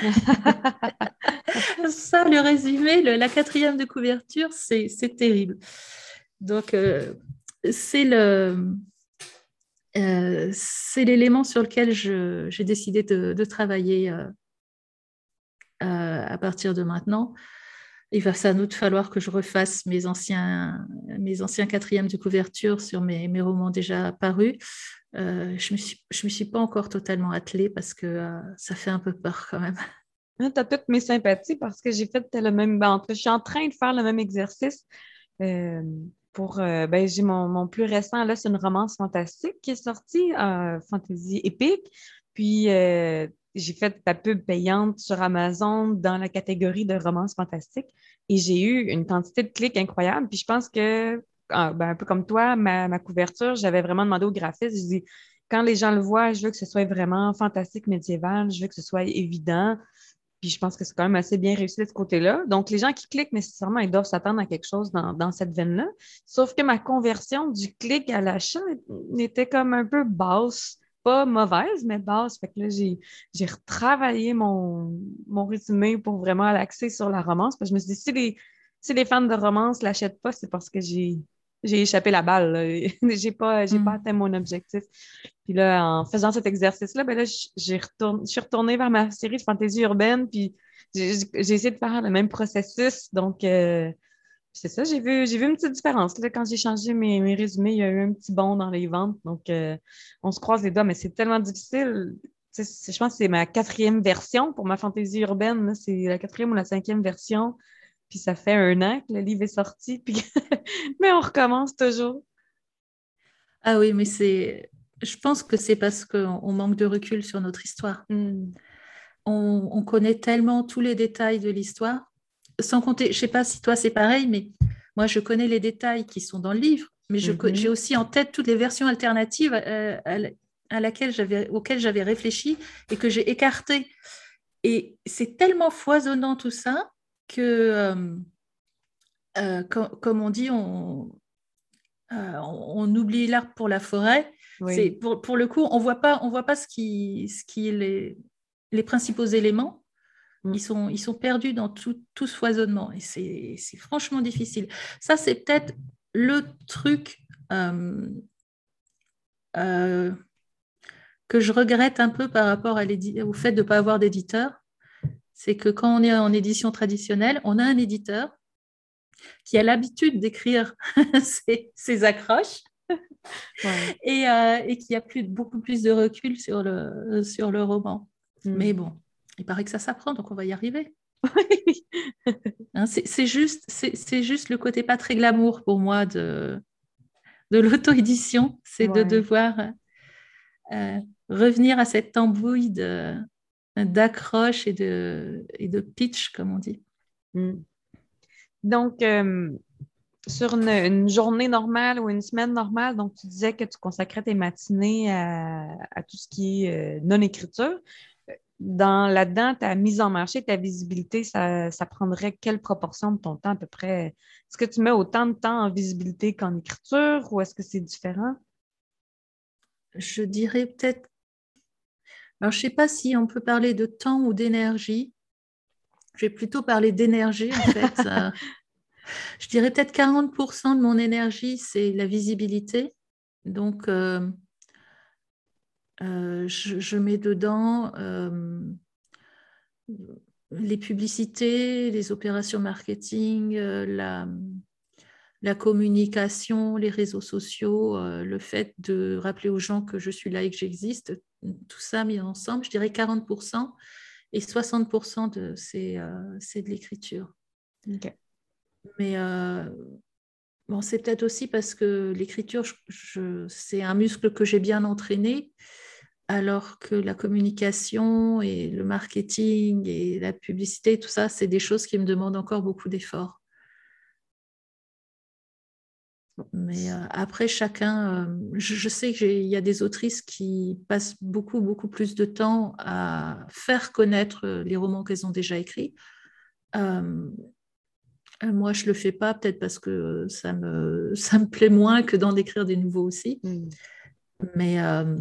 ça, le résumé, la quatrième de couverture, c'est terrible. Donc, euh, c'est le... Euh, c'est l'élément sur lequel j'ai décidé de, travailler à partir de maintenant il va sans doute falloir que je refasse mes anciens, mes anciens quatrièmes de couverture sur mes, romans déjà parus. Euh, je ne me, suis, me suis pas encore totalement attelée parce que euh, ça fait un peu peur quand même. Ah, tu as toutes mes sympathies parce que j'ai fait le même. Ben, je suis en train de faire le même exercice. Euh, pour ben, j'ai mon, mon, plus récent, là, c'est une romance fantastique qui est sortie, fantasy épique. Puis j'ai fait ta pub payante sur Amazon dans la catégorie de romance fantastique et j'ai eu une quantité de clics incroyable. Puis je pense que, ah, ben, un peu comme toi, ma, couverture, j'avais vraiment demandé au graphiste, je dis, quand les gens le voient, je veux que ce soit vraiment fantastique médiéval, je veux que ce soit évident. Puis je pense que c'est quand même assez bien réussi de ce côté-là. Donc, les gens qui cliquent nécessairement, ils doivent s'attendre à quelque chose dans, dans cette veine-là. Sauf que ma conversion du clic à l'achat était comme un peu basse pas mauvaise, mais basse. Fait que là, j'ai, retravaillé mon, mon résumé pour vraiment l'axer sur la romance. Parce que je me suis dit, si les, si les fans de romance ne l'achètent pas, c'est parce que j'ai, j'ai échappé la balle. j'ai pas, j'ai pas hmm. atteint mon objectif. Puis là, en faisant cet exercice-là, ben là, j'ai retourné, je suis retournée vers ma série de fantasy urbaine, puis j'ai, essayé de faire le même processus. Donc, euh, c'est ça, j'ai vu, j'ai vu une petite différence. Là, quand j'ai changé mes, mes, résumés, il y a eu un petit bond dans les ventes. Donc, euh, on se croise les doigts, mais c'est tellement difficile. je pense que c'est ma quatrième version pour ma fantaisie urbaine. C'est la quatrième ou la cinquième version. Puis ça fait un an que le livre est sorti. Puis mais on recommence toujours. Ah oui, mais c'est. Je pense que c'est parce qu'on manque de recul sur notre histoire. Hmm. On, on connaît tellement tous les détails de l'histoire sans compter, je ne sais pas si toi c'est pareil, mais moi je connais les détails qui sont dans le livre, mais mhm. j'ai aussi en tête toutes les versions alternatives euh, à, laquelle auxquelles j'avais réfléchi et que j'ai écartées. Et c'est tellement foisonnant tout ça que, euh, euh, comme, on dit, on, on oublie l'arbre pour la forêt. Pour, pour, le coup, on voit pas, on voit pas ce qui, ce qui est les, les principaux éléments. Mm. Ils sont, ils sont perdus dans tout, tout ce foisonnement et c'est franchement difficile. Ça, c'est peut-être le truc euh, euh, que je regrette un peu par rapport à au fait de ne pas avoir d'éditeur. C'est que quand on est en édition traditionnelle, on a un éditeur qui a l'habitude d'écrire ses, accroches et, euh, et, qui a plus, beaucoup plus de recul sur le, sur le roman. Mm. Mais bon, il paraît que ça s'apprend, donc on va y arriver. Hein, c'est juste, juste le côté pas très glamour pour moi de, de l'auto-édition, c'est de devoir euh, revenir à cette tambouille d'accroche et de, et de pitch, comme on dit. Mm. Donc, euh, sur une, journée normale ou une semaine normale, donc tu disais que tu consacrais tes matinées à, tout ce qui est euh, non-écriture. Dans là-dedans, ta mise en marché, ta visibilité, ça, prendrait quelle proportion de ton temps à peu près? Est-ce que tu mets autant de temps en visibilité qu'en écriture ou est-ce que c'est différent? Je dirais peut-être. Alors, je ne sais pas si on peut parler de temps ou d'énergie. Je vais plutôt parler d'énergie, en fait. je dirais peut-être 40% de mon énergie, c'est la visibilité. Donc, euh, euh, je, mets dedans euh, les publicités, les opérations marketing, la, la, communication, les réseaux sociaux, le fait de rappeler aux gens que je suis là et que j'existe, tout ça mis ensemble, je dirais 40%. Et 60% de, c'est, c'est de l'écriture. Mais euh, bon, c'est peut-être aussi parce que l'écriture, c'est un muscle que j'ai bien entraîné, alors que la communication et le marketing et la publicité, tout ça, c'est des choses qui me demandent encore beaucoup d'efforts. Mais euh, après, chacun, euh, je, sais qu'il y a des autrices qui passent beaucoup, beaucoup plus de temps à faire connaître les romans qu'elles ont déjà écrits. Euh, moi, je ne le fais pas, peut-être parce que ça me, ça me plaît moins que d'en écrire des nouveaux aussi. Mm. Mais euh,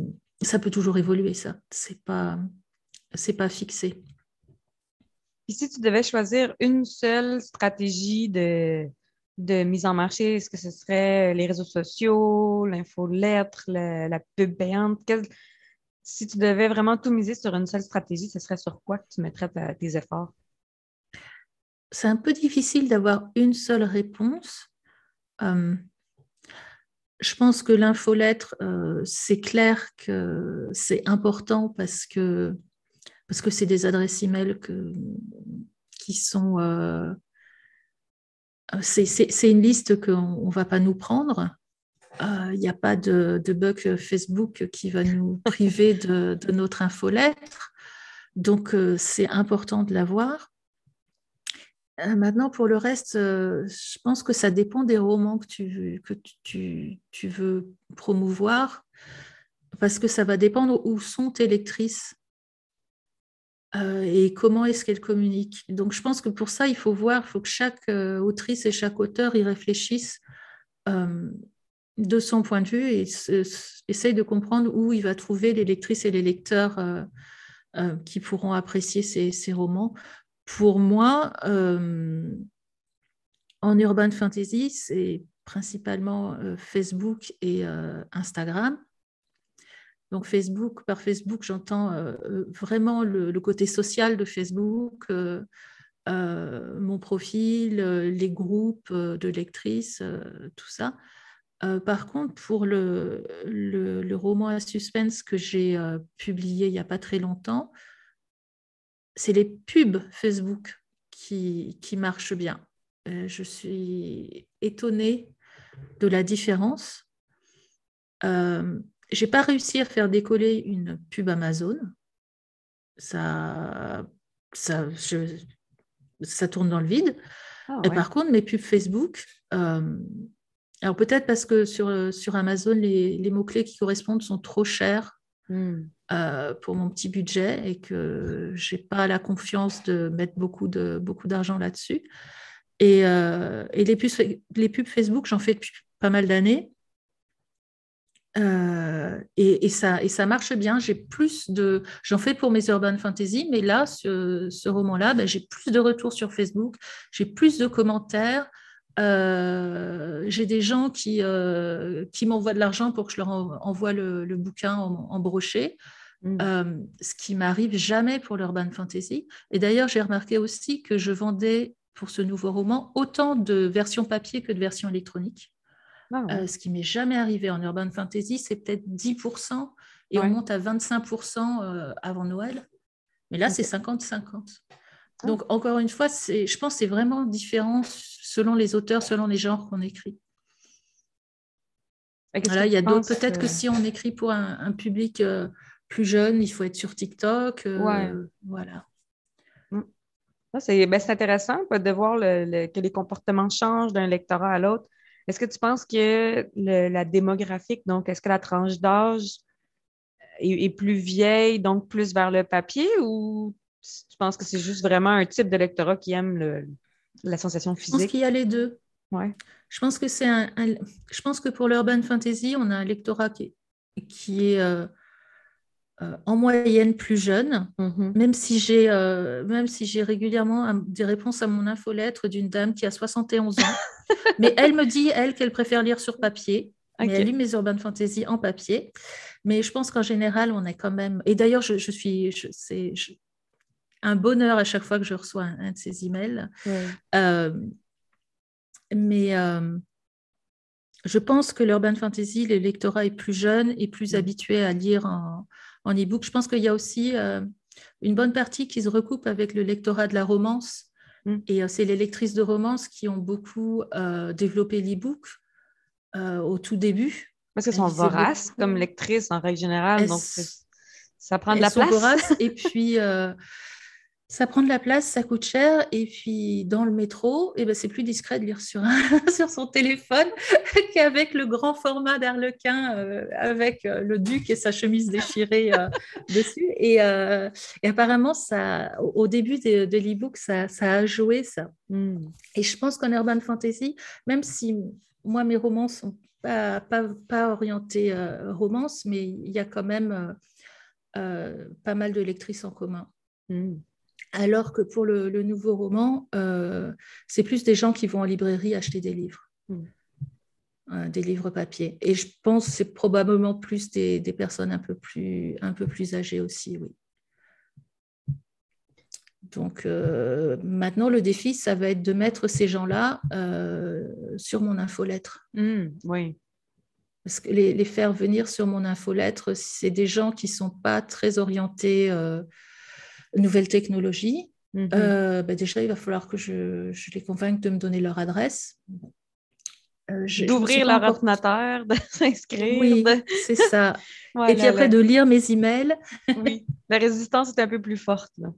ça peut toujours évoluer, ça. Ce n'est pas, pas fixé. Et si tu devais choisir une seule stratégie de, de mise en marché, est-ce que ce serait les réseaux sociaux, l'infolettre, la, la pub payante? si tu devais vraiment tout miser sur une seule stratégie, ce serait sur quoi que tu mettrais tes efforts? c'est un peu difficile d'avoir une seule réponse. Euh, je pense que l'infolettre, euh, c'est clair que c'est important parce que parce que c'est des adresses email qui sont. Euh, c'est une liste qu'on ne va pas nous prendre. Il n'y a pas de, bug Facebook qui va nous priver de, de notre infolettre. Donc, c'est important de l'avoir. Euh, maintenant, pour le reste, euh, je pense que ça dépend des romans que tu, que tu, tu, veux promouvoir, parce que ça va dépendre où sont tes lectrices euh, et comment est-ce qu'elles communiquent. Donc, je pense que pour ça, il faut voir, il faut que chaque autrice et chaque auteur y réfléchisse de son point de vue et essaye de comprendre où il va trouver les lectrices et les lecteurs qui pourront apprécier ces romans pour moi, euh, en urban fantasy, c'est principalement euh, Facebook et euh, Instagram. Donc Facebook, par Facebook, j'entends vraiment le, côté social de Facebook, mon profil, les groupes de lectrices, tout ça. par contre, pour le, le, roman à suspense que j'ai publié il n'y a pas très longtemps, c'est les pubs Facebook qui, qui marchent bien. Euh, je suis étonnée de la différence. Euh, je n'ai pas réussi à faire décoller une pub Amazon. Ça, ça, ça tourne dans le vide. Ah Et par contre, mes pubs Facebook, euh, alors peut-être parce que sur, sur Amazon, les, les mots-clés qui correspondent sont trop chers. Hmm. Euh, pour mon petit budget et que je n'ai pas la confiance de mettre beaucoup, de, beaucoup d'argent là-dessus. Et, euh, les, pubs, les, pubs, Facebook, j'en fais depuis pas mal d'années. Euh, et, ça, et ça marche bien. J'ai plus de, j'en fais pour mes urban fantasy, mais là, ce, ce roman-là, ben, j'ai plus de retours sur Facebook, j'ai plus de commentaires. J'ai des gens qui, qui m'envoient de l'argent pour que je leur envoie le, le bouquin en, en brochet. Mm. Euh, ce qui m'arrive jamais pour l'urban fantasy. Et d'ailleurs, j'ai remarqué aussi que je vendais pour ce nouveau roman autant de versions papier que de versions électroniques. Ah euh, ce qui m'est jamais arrivé en urban fantasy, c'est peut-être 10% et on monte à 25% euh, avant Noël. Mais là, c'est 50-50. Ah. Donc, encore une fois, je pense que c'est vraiment différent selon les auteurs, selon les genres qu'on écrit. Voilà, il y a d'autres. Peut-être que si on écrit pour un, public plus jeune, il faut être sur TikTok. Euh, voilà. Mm. Ben, c'est intéressant de voir que les comportements changent d'un lectorat à l'autre. Est-ce que tu penses que la démographique, donc est-ce que la tranche d'âge est, plus vieille, donc plus vers le papier, ou tu penses que c'est juste vraiment un type de lectorat qui aime la sensation physique? Je pense qu'il y a les deux. Ouais. Je pense que c'est un, je pense que pour l'urban fantasy, on a un lectorat qui est, qui est euh, euh, en moyenne plus jeune, mm-hmm. même si j'ai euh, même si j'ai régulièrement des réponses à mon infolettre d'une dame qui a 71 ans, mais elle me dit elle qu'elle préfère lire sur papier. Mais elle lit mes urban fantasy en papier. Mais je pense qu'en général, on est quand même. Et d'ailleurs, je, suis. c'est un bonheur à chaque fois que je reçois un, de ces emails. Euh, mais je pense que l'urban fantasy, le lectorat est plus jeune et plus habitué à lire en, en e-book. Je pense qu'il y a aussi euh, une bonne partie qui se recoupe avec le lectorat de la romance. Mm. Et c'est les lectrices de romance qui ont beaucoup développé l'e-book au tout début. Parce qu'elles sont voraces comme lectrices en règle générale, donc ça prend de la place. Voraces, et puis, euh, ça prend de la place, ça coûte cher. Et puis, dans le métro, eh ben, c'est plus discret de lire sur, sur son téléphone qu'avec le grand format d'Arlequin, euh, avec euh, le duc et sa chemise déchirée dessus. Et, apparemment, ça, au début de, l'e-book, ça, ça, a joué ça. Hmm. Et je pense qu'en urban fantasy, même si moi, mes romans sont pas, pas, orienté euh, romance, mais il y a quand même euh, euh, pas mal de lectrices en commun. Hmm. Alors que pour le, nouveau roman, c'est plus des gens qui vont en librairie acheter des livres. Hmm. des livres papier. Et je pense que c'est probablement plus des, des, personnes un peu plus, un peu plus âgées aussi, oui. Donc euh, maintenant, le défi, ça va être de mettre ces gens-là euh, sur mon infolettre. Mmh, oui. Parce que les, faire venir sur mon infolettre, c'est des gens qui ne sont pas très orientés euh, nouvelles technologies. Mmh. Bah, déjà, il va falloir que je, les convainque de me donner leur adresse. D'ouvrir leur ordinateur, de s'inscrire. Oui, c'est ça. Et puis après, de lire mes emails. oui, la résistance est un peu plus forte. Là.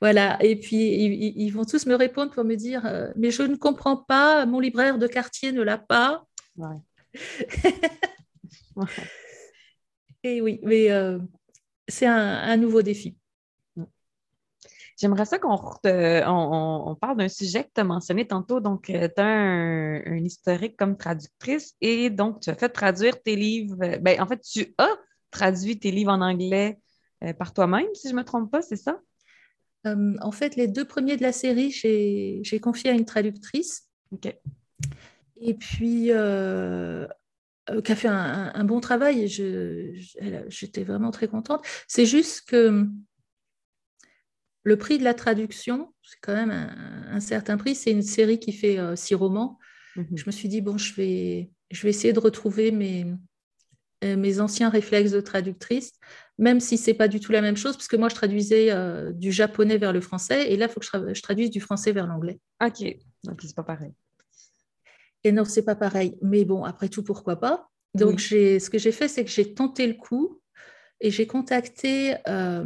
Voilà, et puis ils, vont tous me répondre pour me dire euh, Mais je ne comprends pas, mon libraire de quartier ne l'a pas. Et oui, mais euh, c'est un, nouveau défi. J'aimerais ça qu'on on, parle d'un sujet que tu as mentionné tantôt. Donc, euh, tu as un, historique comme traductrice et donc tu as fait traduire tes livres. Ben, en fait, tu as traduit tes livres en anglais par toi-même, si je ne me trompe pas, c'est ça? Euh, en fait, les deux premiers de la série, j'ai confié à une traductrice. Et puis, euh, euh, qui a fait un, bon travail et j'étais vraiment très contente. C'est juste que le prix de la traduction, c'est quand même un, certain prix. C'est une série qui fait six romans. Mhm. Je me suis dit, bon, je vais, je vais essayer de retrouver mes, mes anciens réflexes de traductrice même si c'est pas du tout la même chose, parce que moi, je traduisais euh, du japonais vers le français, et là, il faut que je, traduise du français vers l'anglais. Ok, donc c'est pas pareil. Et non, c'est pas pareil. Mais bon, après tout, pourquoi pas? Donc, ce que j'ai fait, c'est que j'ai tenté le coup, et j'ai contacté euh,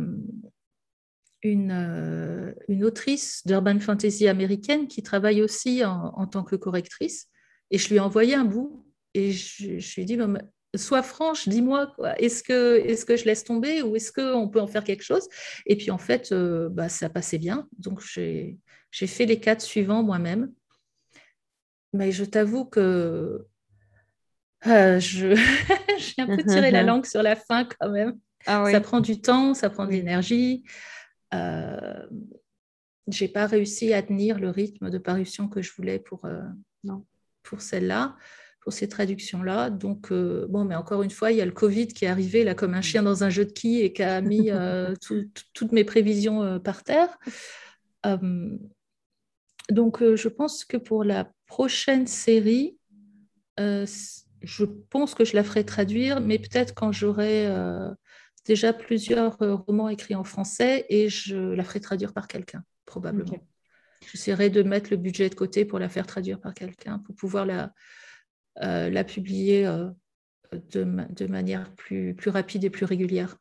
une, euh, une, autrice d'urban fantasy américaine qui travaille aussi en, tant que correctrice, et je lui ai envoyé un bout, et je, je lui ai dit, sois franche, dis-moi, est-ce que, est que je laisse tomber ou est-ce qu'on peut en faire quelque chose? Et puis en fait, euh, bah, ça passait bien. Donc j'ai fait les quatre suivants moi-même. Mais je t'avoue que euh, je j'ai un peu tiré la langue sur la fin quand même. Ah ça prend du temps, ça prend de l'énergie. Euh, j'ai pas réussi à tenir le rythme de parution que je voulais pour, euh, pour celle-là pour ces traductions-là. Donc, euh, bon, mais encore une fois, il y a le Covid qui est arrivé là comme un chien dans un jeu de quilles et qui a mis toutes mes prévisions par terre. donc, je pense que pour la prochaine série, je pense que je la ferai traduire, mais peut-être quand j'aurai déjà plusieurs romans écrits en français et je la ferai traduire par quelqu'un, probablement. J'essaierai de mettre le budget de côté pour la faire traduire par quelqu'un, pour pouvoir la, la publier de, de, manière plus, plus rapide et plus régulière.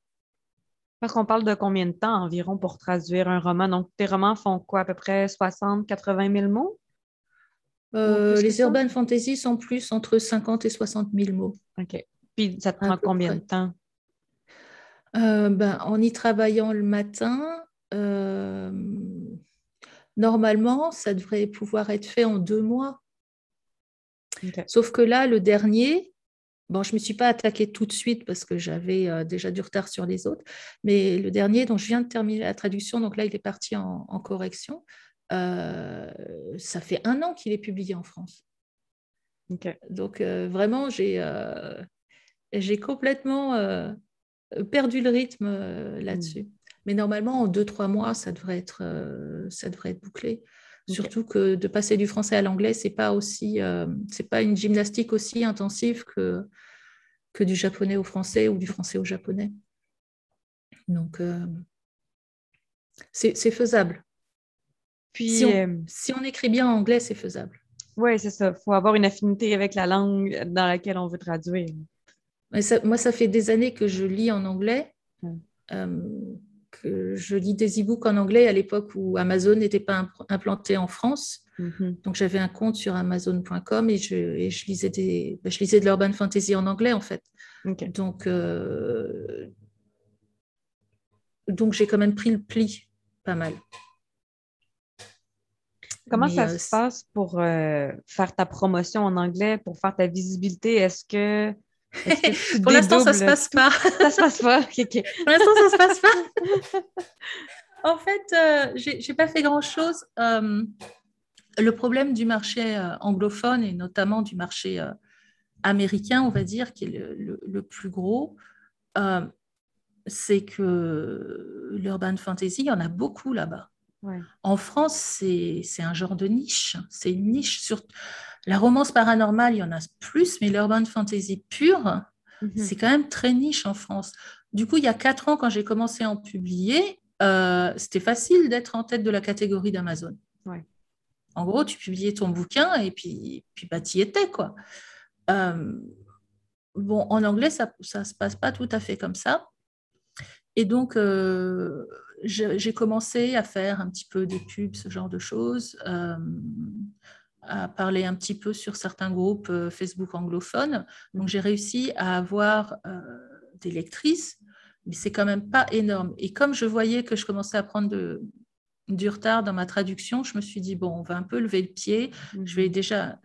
Parce qu'on parle de combien de temps environ pour traduire un roman? Donc, tes romans font quoi, à peu près 60, 80 000 mots? Euh, les urban fantasy sont plus entre 50 et 60 000 mots. OK. Puis, ça te prend combien de temps? Euh, ben, en y travaillant le matin, euh, normalement, ça devrait pouvoir être fait en deux mois. Sauf que là, le dernier, Bon, je ne me suis pas attaquée tout de suite parce que j'avais euh, déjà du retard sur les autres, mais le dernier dont je viens de terminer la traduction, donc là il est parti en, correction, euh, ça fait un an qu'il est publié en France. Donc euh, vraiment, j'ai complètement perdu le rythme là-dessus. Hmm. Mais normalement, en deux, trois mois, ça devrait être, ça devrait être bouclé. Surtout que de passer du français à l'anglais, c'est pas aussi, euh, c'est pas une gymnastique aussi intensive que, que du japonais au français ou du français au japonais. Donc, euh, c'est faisable. Puis, si on, euh, si on, écrit bien en anglais, c'est faisable. Oui, c'est ça. Il faut avoir une affinité avec la langue dans laquelle on veut traduire. Moi, ça fait des années que je lis en anglais je lis des e-books en anglais à l'époque où Amazon n'était pas implanté en France. Mhm. Donc j'avais un compte sur Amazon.com et, je, lisais des, bah, je lisais de l'urban fantasy en anglais en fait. Donc euh, donc j'ai quand même pris le pli pas mal. Comment ça euh, se passe pour euh, faire ta promotion en anglais, pour faire ta visibilité? Est-ce que Pour l'instant, ça se passe pas. ça se passe pas. Pour l'instant, ça se passe pas. en fait, euh, j'ai pas fait grand-chose. Euh, le problème du marché euh, anglophone et notamment du marché euh, américain, on va dire, qui est le, le plus gros, c'est que l'urban fantasy, il y en a beaucoup là-bas. En France, c'est un genre de niche. C'est une niche. Sur... La romance paranormale, il y en a plus, mais l'urban fantasy pure, mhm. c'est quand même très niche en France. Du coup, il y a quatre ans, quand j'ai commencé à en publier, euh, c'était facile d'être en tête de la catégorie d'Amazon. En gros, tu publiais ton bouquin et puis, puis bah, tu y étais. Quoi. Euh, bon, en anglais, ça ne se passe pas tout à fait comme ça. Et donc, euh, j'ai commencé à faire un petit peu des pubs, ce genre de choses, à parler un petit peu sur certains groupes euh, Facebook anglophones. Donc j'ai réussi à avoir euh, des lectrices, mais c'est quand même pas énorme. Et comme je voyais que je commençais à prendre de, du retard dans ma traduction, je me suis dit, bon, on va un peu lever le pied, je vais déjà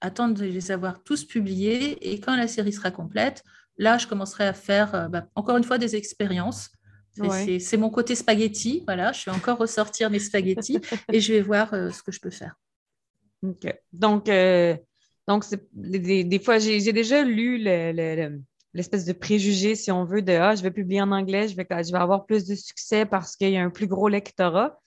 attendre de les avoir tous publiés, et quand la série sera complète, là, je commencerai à faire, bah, encore une fois, des expériences c'est mon côté spaghetti. Voilà, je vais encore ressortir mes spaghettis et je vais voir euh, ce que je peux faire. Donc, euh, donc des, des, fois, j'ai déjà lu l'espèce de préjugé, si on veut, de ah, je vais publier en anglais, je vais, je vais avoir plus de succès parce qu'il y a un plus gros lectorat.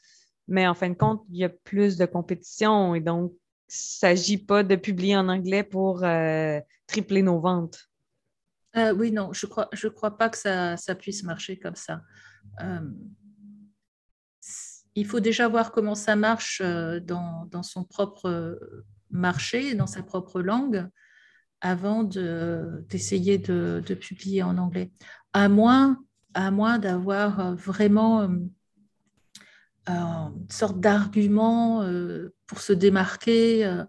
Mais en fin de compte, il y a plus de compétition et donc, il ne s'agit pas de publier en anglais pour euh, tripler nos ventes. Euh, oui, non, je ne crois, je crois pas que ça, ça puisse marcher comme ça. Euh, il faut déjà voir comment ça marche euh, dans, son propre marché, dans sa propre langue, avant d'essayer de, de, publier en anglais. À moins, à moins d'avoir vraiment une sorte d'argument pour se démarquer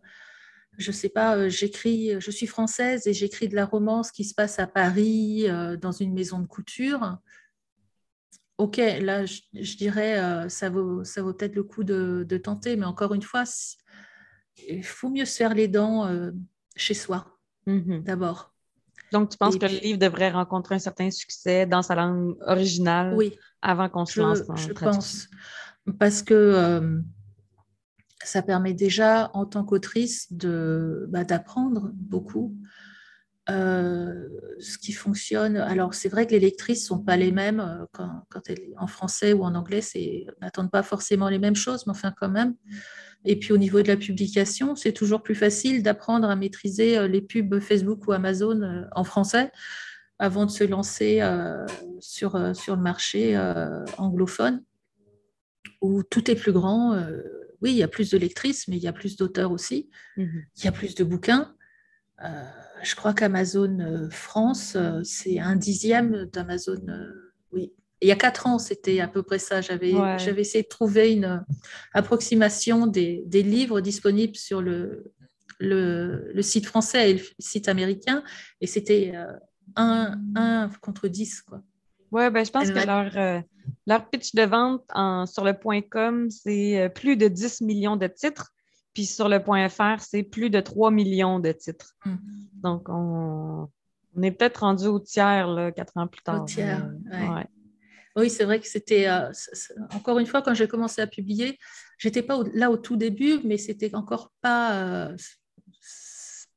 je sais pas, euh, j'écris, je suis française et j'écris de la romance qui se passe à Paris euh, dans une maison de couture. Ok, là, je, dirais, euh, ça vaut, ça vaut peut-être le coup de, tenter, mais encore une fois, il faut mieux se faire les dents chez soi, mm-hmm. d'abord. Donc, tu penses que le livre devrait rencontrer un certain succès dans sa langue originale oui, avant qu'on se lance dans Je pense. Parce que ça permet déjà en tant qu'autrice bah, d'apprendre beaucoup. Euh, ce qui fonctionne. Alors, c'est vrai que les lectrices ne sont pas les mêmes euh, quand, quand elles, en français ou en anglais, n'attendent pas forcément les mêmes choses, mais enfin, quand même. Et puis, au niveau de la publication, c'est toujours plus facile d'apprendre à maîtriser euh, les pubs Facebook ou Amazon en français avant de se lancer sur, sur le marché anglophone, où tout est plus grand. oui, il y a plus de lectrices, mais il y a plus d'auteurs aussi. Mhm. Il y a plus de bouquins. Je crois qu'Amazon France, c'est un dixième d'Amazon. oui, il y a quatre ans, c'était à peu près ça. J'avais essayé de trouver une approximation des, livres disponibles sur le, le, site français et le site américain, et c'était euh, un, contre 10. Quoi. Oui, ben, je pense que leur, euh, leur pitch de vente en, sur le point .com, c'est euh, plus de 10 millions de titres. Puis sur le point .fr, c'est plus de 3 millions de titres. Hum. Donc, on, on est peut-être rendu au tiers, là, quatre ans plus tard. Au tiers, oui, c'est vrai que c'était, euh, encore une fois, quand j'ai commencé à publier, j'étais pas là au tout début, mais c'était encore pas, euh,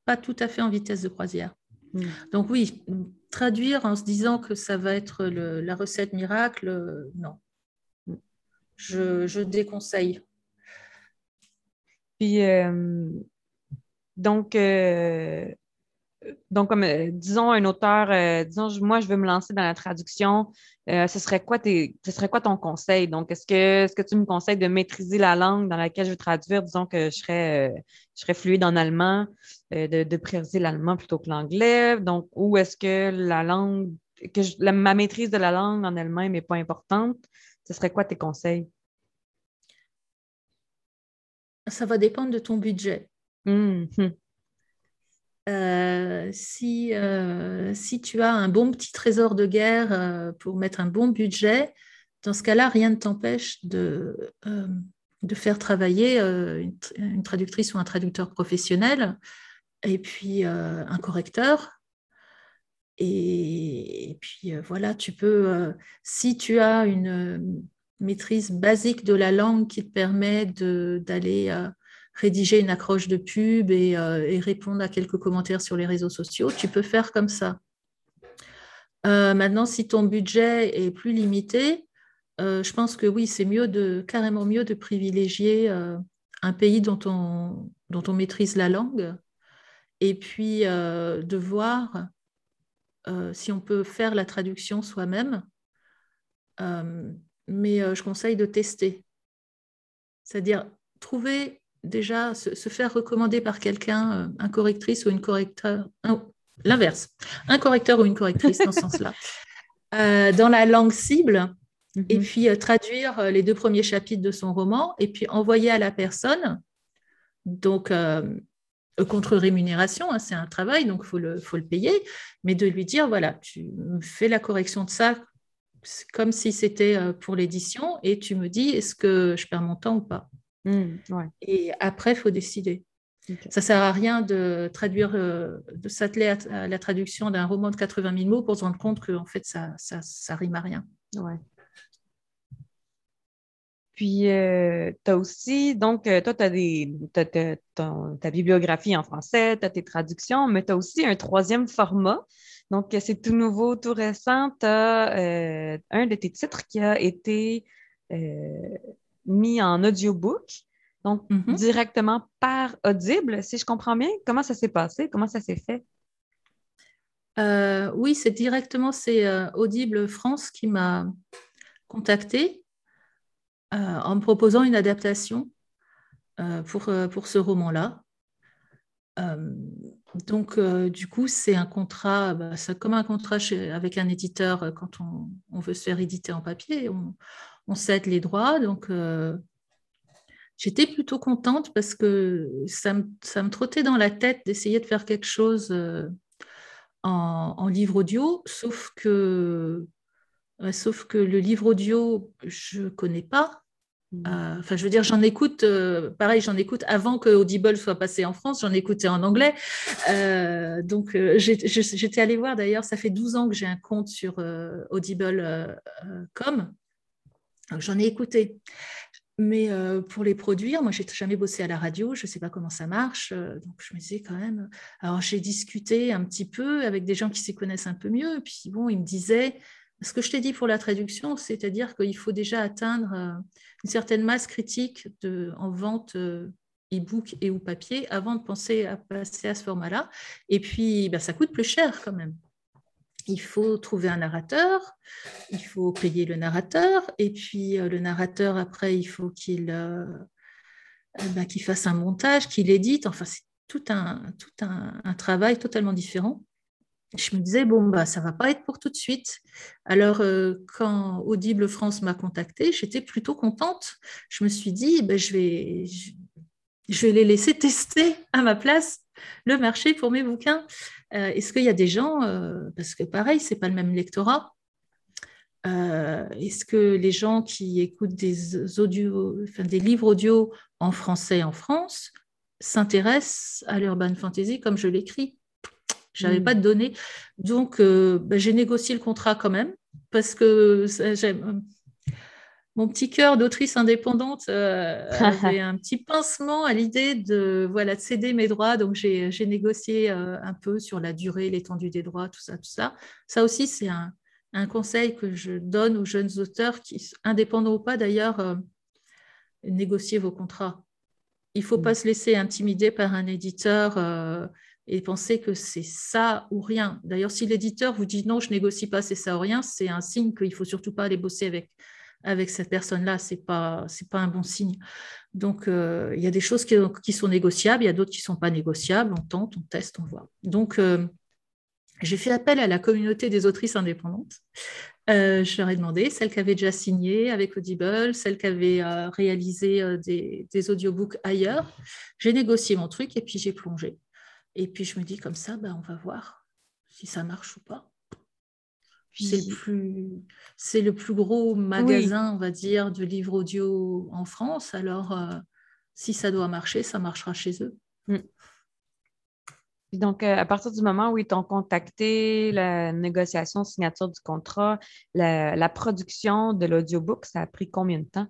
pas tout à fait en vitesse de croisière. Hmm. Donc oui, traduire en se disant que ça va être la recette miracle, euh, non. Je, je déconseille. Puis, donc, donc, comme euh, disons un auteur, euh, disons moi je veux me lancer dans la traduction, euh, ce serait quoi ce serait quoi ton conseil? Donc, est-ce que est-ce que tu me conseilles de maîtriser la langue dans laquelle je veux traduire? Disons que je serais je serais fluide en allemand, de, de prioriser l'allemand plutôt que l'anglais. Donc, ou est-ce que la langue que ma maîtrise de la langue en elle-même n'est pas importante? Ce serait quoi tes conseils? Ça va dépendre de ton budget. Hum. Euh, si, euh, si tu as un bon petit trésor de guerre euh, pour mettre un bon budget, dans ce cas-là, rien ne t'empêche de, de faire travailler une, traductrice ou un traducteur professionnel et puis un correcteur. Et, puis voilà, tu peux, si tu as une maîtrise basique de la langue qui te permet d'aller rédiger une accroche de pub euh, et, répondre à quelques commentaires sur les réseaux sociaux, tu peux faire comme ça. Euh, maintenant, si ton budget est plus limité, euh, je pense que oui, c'est mieux de carrément mieux de privilégier un pays dont on, dont on maîtrise la langue et puis de voir si on peut faire la traduction soi-même. Mais je conseille de tester. C'est-à-dire trouver déjà se, faire recommander par quelqu'un, euh, un correctrice ou une correcteur, l'inverse, un correcteur ou une correctrice dans ce sens-là, euh, dans la langue cible, et mhm. puis euh, traduire les deux premiers chapitres de son roman, et puis envoyer à la personne, donc contre rémunération, hein, c'est un travail, donc il faut le, faut le payer, mais de lui dire, voilà, tu fais la correction de ça comme si c'était pour l'édition, et tu me dis, est-ce que je perds mon temps ou pas? Mmh, et après, il faut décider. Ça ne sert à rien de traduire, euh, de s'atteler à, la traduction d'un roman de 80 000 mots pour se rendre compte que en fait, ça, ça, ça rime à rien. Ouais. Puis, euh, tu as aussi, donc, euh, toi, tu as, ta bibliographie en français, tu as tes traductions, mais tu as aussi un troisième format. Donc, c'est tout nouveau, tout récent. Tu as un de tes titres qui a été mis en audiobook, donc mhm. directement par Audible, si je comprends bien. Comment ça s'est passé? Comment ça s'est fait? Euh, oui, c'est directement, c'est euh, Audible France qui m'a contacté euh, en me proposant une adaptation pour, pour ce roman-là. Donc, du coup, c'est un contrat, bah, c'est comme un contrat avec un éditeur quand on, veut se faire éditer en papier. On, cède les droits. Donc, euh, j'étais plutôt contente parce que ça me, trottait dans la tête d'essayer de faire quelque chose euh, en, livre audio, sauf que, euh, sauf que le livre audio, je ne connais pas. Mmh. Enfin, je veux dire, j'en écoute, pareil, j'en écoute avant que Audible soit passé en France, j'en écoutais en anglais. donc, j'étais allée voir d'ailleurs, ça fait 12 ans que j'ai un compte sur audible.com J'en ai écouté. Mais euh, pour les produire, moi, j'ai jamais bossé à la radio, je ne sais pas comment ça marche. Euh, donc, je me disais quand même. Alors, j'ai discuté un petit peu avec des gens qui s'y connaissent un peu mieux. Puis, bon, ils me disaient ce que je t'ai dit pour la traduction, c'est-à-dire qu'il faut déjà atteindre euh, une certaine masse critique de, en vente e-book et ou papier avant de penser à passer à ce format-là. Et puis, ben, ça coûte plus cher quand même. il faut trouver un narrateur, il faut payer le narrateur, et puis le narrateur, après, il faut qu'il bah, fasse un montage, qu'il édite. Enfin, c'est tout un, tout un, travail totalement différent. Je me disais, bon, bah, ça ne va pas être pour tout de suite. Alors, euh, quand Audible France m'a contactée, j'étais plutôt contente. Je me suis dit, bah, je, vais, les laisser tester à ma place le marché pour mes bouquins. Euh, est-ce qu'il y a des gens, euh, parce que pareil, ce n'est pas le même lectorat, est-ce que les gens qui écoutent des, audio, enfin, des livres audio en français en France s'intéresse à l'urban fantasy comme je l'écris? Je n'avais hmm. pas de données. Donc, euh, ben, j'ai négocié le contrat quand même parce que j'aime. Mon petit cœur d'autrice indépendante euh, avait un petit pincement à l'idée de, voilà, de céder mes droits. Donc, j'ai négocié euh, un peu sur la durée, l'étendue des droits, tout ça, tout ça. Ça aussi, c'est un, un, conseil que je donne aux jeunes auteurs, qui, indépendants ou pas d'ailleurs, négociez vos contrats. Il ne faut pas mm. se laisser intimider par un éditeur euh, et penser que c'est ça ou rien. D'ailleurs, si l'éditeur vous dit non, je négocie pas, c'est ça ou rien, c'est un signe qu'il faut surtout pas aller bosser avec, avec cette personne-là. C'est pas pas un bon signe. Donc, euh, il y a des choses qui, sont négociables, il y a d'autres qui sont pas négociables. On tente, on teste, on voit. Donc, euh, j'ai fait appel à la communauté des autrices indépendantes euh, je leur ai demandé, celles qui avaient déjà signé avec Audible, celles qui avaient réalisé euh, des, audiobooks ailleurs. J'ai négocié mon truc et puis j'ai plongé. Et puis je me dis comme ça, ben, on va voir si ça marche ou pas. C'est le, plus, c'est le plus gros magasin, on va dire, de livres audio en France. Alors, si ça doit marcher, ça marchera chez eux. Mm. Donc, euh, à partir du moment où ils t'ont contacté, la négociation, signature du contrat, la, production de l'audiobook, ça a pris combien de temps?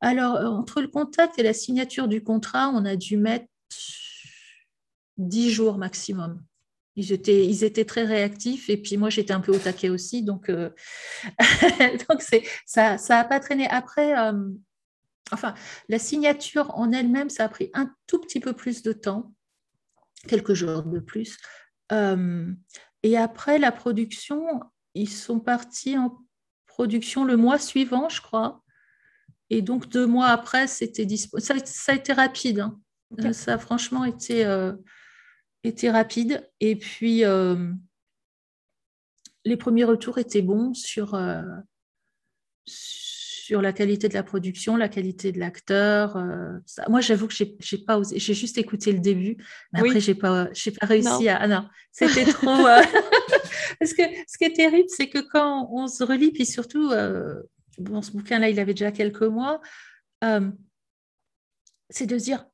Alors, euh, entre le contact et la signature du contrat, on a dû mettre dix jours maximum. Ils étaient, ils étaient très réactifs et puis moi j'étais un peu au taquet aussi, donc, euh, donc ça n'a pas traîné. Après, enfin, la signature en elle-même, ça a pris un tout petit peu plus de temps, quelques jours de plus. Euh, et après la production, ils sont partis en production le mois suivant, je crois. Et donc deux mois après, c'était Ça, ça, a été rapide. Hein. Ça a franchement été, euh, été rapide. Et puis, euh, les premiers retours étaient bons sur, sur la qualité de la production, la qualité de l'acteur. Euh, moi, j'avoue que j'ai pas osé. J'ai juste écouté le début, mais après, j'ai pas, pas réussi à. Ah non, c'était trop. Euh, parce que ce qui est terrible, c'est que quand on se relit, puis surtout, euh, bon, ce bouquin-là, il avait déjà quelques mois, c'est de se dire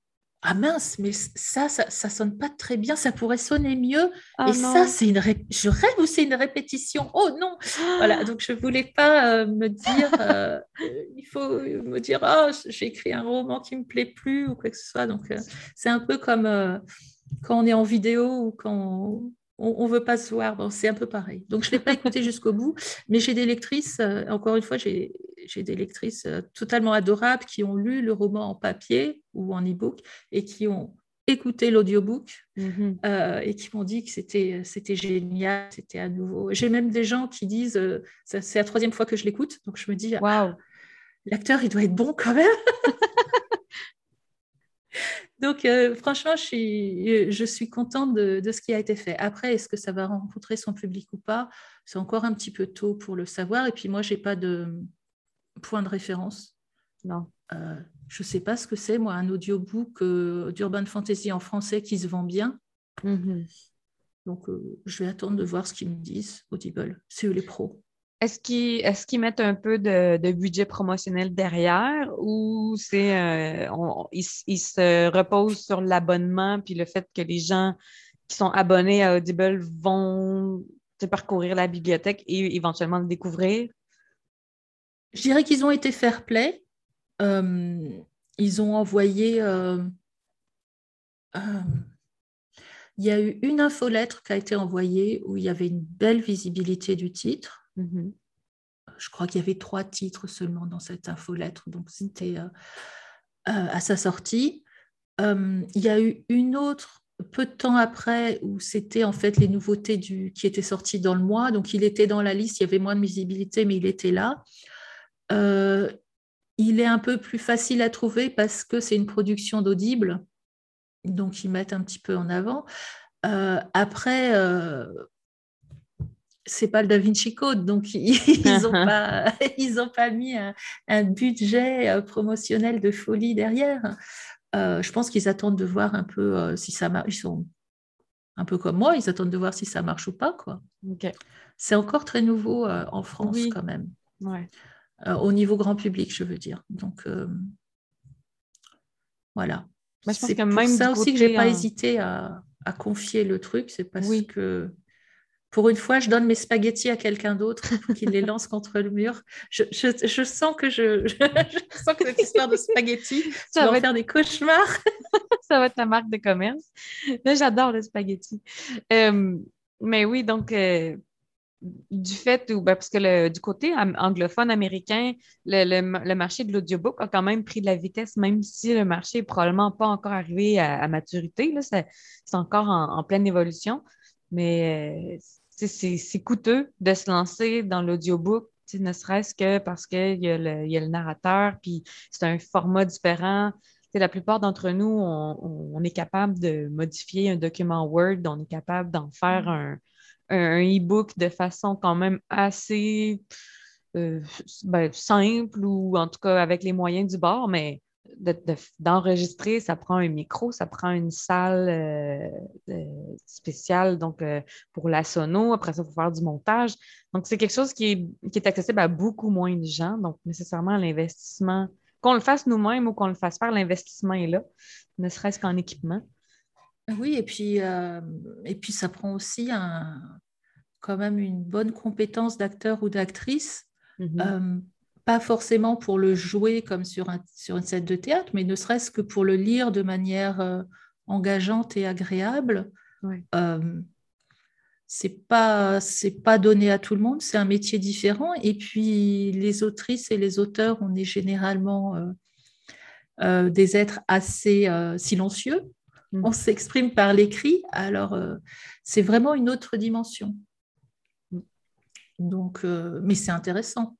ah mince, mais ça, ça, ça sonne pas très bien, ça pourrait sonner mieux. Ah et ça, c'est une je rêve ou c'est une répétition. Oh non, voilà. Donc je voulais pas euh, me dire, euh, il faut me dire, oh, j'ai écrit un roman qui me plaît plus ou quoi que ce soit. Donc euh, c'est un peu comme quand on est en vidéo ou quand on ne veut pas se voir. Bon, c'est un peu pareil. Donc, je ne l'ai pas écouté jusqu'au bout, mais j'ai des lectrices, euh, encore une fois, j'ai des lectrices euh, totalement adorables qui ont lu le roman en papier ou en e-book et qui ont écouté l'audiobook mm et qui m'ont dit que c'était génial, c'était à nouveau. J'ai même des gens qui disent, c'est la troisième fois que je l'écoute, donc je me dis, waouh, l'acteur, il doit être bon quand même. Donc, euh, franchement, je suis, je suis contente de, ce qui a été fait. Après, est-ce que ça va rencontrer son public ou pas C'est encore un petit peu tôt pour le savoir. Et puis, moi, je n'ai pas de point de référence. Non. Euh, je ne sais pas ce que c'est, moi, un audiobook euh, d'urban fantasy en français qui se vend bien. Mm-hmm. Donc, je vais attendre de voir ce qu'ils me disent, Audible. C'est eux les pros. Est-ce qu'ils mettent un peu de, budget promotionnel derrière ou c'est euh, ils, se reposent sur l'abonnement puis le fait que les gens qui sont abonnés à Audible vont parcourir la bibliothèque et éventuellement le découvrir? Je dirais qu'ils ont été fair play. Euh, ils ont envoyé. Euh, il y a eu une infolettre qui a été envoyée où il y avait une belle visibilité du titre. Mhm. Je crois qu'il y avait trois titres seulement dans cette infolettre, donc c'était euh, euh, à sa sortie. Il y a eu une autre peu de temps après, où c'était en fait les nouveautés qui étaient sorties dans le mois. Donc, il était dans la liste, il y avait moins de visibilité, mais il était là. Euh, il est un peu plus facile à trouver parce que c'est une production d'audible. Donc, ils mettent un petit peu en avant. Après, c'est pas le Da Vinci Code, donc ils n'ont pas, pas mis un budget promotionnel de folie derrière. Euh, je pense qu'ils attendent de voir un peu euh, si ça marche. Ils sont un peu comme moi, ils attendent de voir si ça marche ou pas. Quoi. C'est encore très nouveau euh, en France quand même. au niveau grand public, je veux dire. Donc, voilà. c'est pour ça aussi que je n'ai pas hésité à, confier le truc. C'est parce que pour une fois, je donne mes spaghettis à quelqu'un d'autre pour qu'il les lance contre le mur. Je, sens que je, sens que cette histoire de spaghettis, ça va faire des cauchemars. ça va être ta marque de commerce. Mais j'adore le spaghetti. Euh, mais oui, donc euh, du fait où, ben, parce que du côté anglophone américain, le, marché de l'audiobook a quand même pris de la vitesse, même si le marché n'est probablement pas encore arrivé à, maturité. C'est encore en, en, pleine évolution. Mais euh, c'est coûteux de se lancer dans l'audiobook, ne serait-ce que parce qu'il y, a le narrateur, puis c'est un format différent. la plupart d'entre nous, on, est capable de modifier un document Word, on est capable d'en faire mm. un, e-book de façon quand même assez euh, ben, simple ou en tout cas avec les moyens du bord, mais d'enregistrer, ça prend un micro, ça prend une salle euh, spéciale donc, euh, pour la sono. Après ça, il faut faire du montage. Donc, c'est quelque chose qui est, qui est, accessible à beaucoup moins de gens. Donc, nécessairement, l'investissement, qu'on le fasse nous-mêmes ou qu'on le fasse faire, l'investissement est là, ne serait-ce qu'en équipement. Oui, et puis, euh, et puis ça prend aussi un, quand même une bonne compétence d'acteur ou d'actrice. Mm-hmm pas forcément pour le jouer comme sur, un, sur une scène de théâtre, mais ne serait-ce que pour le lire de manière euh, engageante et agréable. Euh, c'est pas c'est pas donné à tout le monde, c'est un métier différent. Et puis les autrices et les auteurs, on est généralement euh, des êtres assez silencieux. Mm. On s'exprime par l'écrit, alors c'est vraiment une autre dimension. Mm. Donc, mais c'est intéressant.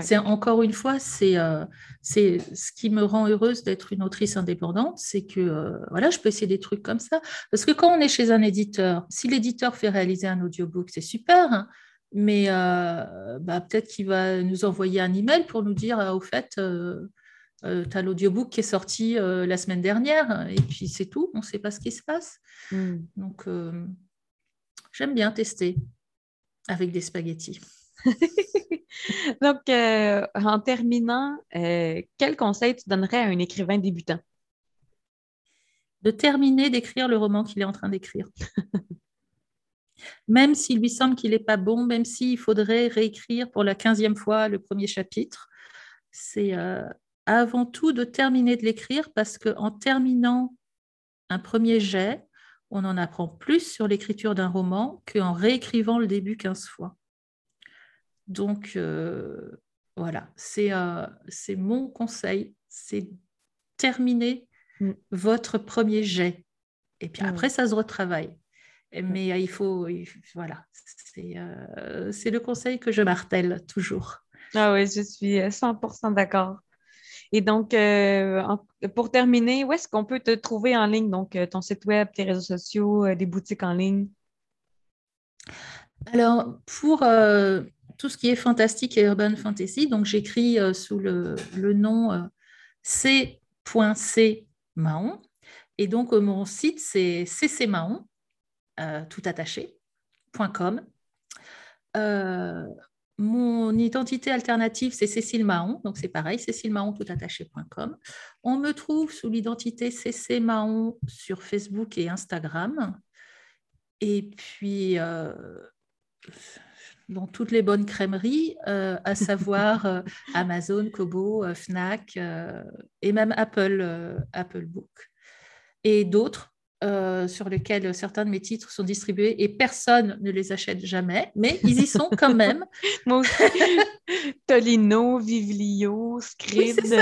C'est encore une fois, euh, c'est ce qui me rend heureuse d'être une autrice indépendante, c'est que euh, voilà, je peux essayer des trucs comme ça. Parce que quand on est chez un éditeur, si l'éditeur fait réaliser un audiobook, c'est super, hein. mais euh, bah, peut-être qu'il va nous envoyer un email pour nous dire au fait, tu as l'audiobook qui est sorti la semaine dernière, et puis c'est tout, on ne sait pas ce qui se passe. Hmm. Donc, j'aime bien tester avec des spaghettis. Donc, euh, en terminant, euh, quel conseil tu donnerais à un écrivain débutant? De terminer d'écrire le roman qu'il est en train d'écrire. même s'il lui semble qu'il n'est pas bon, même s'il faudrait réécrire pour la quinzième fois le premier chapitre, c'est euh, avant tout de terminer de l'écrire parce qu'en terminant un premier jet, on en apprend plus sur l'écriture d'un roman qu'en réécrivant le début quinze fois. Donc, euh, voilà, euh, c'est mon conseil, c'est terminer mm. votre premier jet. Et puis après, ça se retravaille. Mais euh, il faut, voilà, c'est le conseil que je martèle toujours. Ah oui, je suis 100% d'accord. Et donc, pour terminer, où est-ce qu'on peut te trouver en ligne? Donc, ton site web, tes réseaux sociaux, des boutiques en ligne? Alors, pour, tout ce qui est fantastique et urban fantasy. Donc, j'écris euh, sous le, nom euh, c.c Mahon. Et donc, euh, mon site, c'est ccmahon, tout attaché, .com. mon identité alternative, c'est Cécile donc c'est pareil, Cécile Mahon, tout attaché.com. On me trouve sous l'identité CC Mahon sur Facebook et Instagram. Et puis, dans toutes les bonnes crèmeries, euh, à savoir euh, Amazon, Kobo, euh, Fnac et même Apple, Apple Book et d'autres. sur lesquels certains de mes titres sont distribués et personne ne les achète jamais, mais ils y sont quand même. Moi aussi. Tolino, Vivlio, Scribd.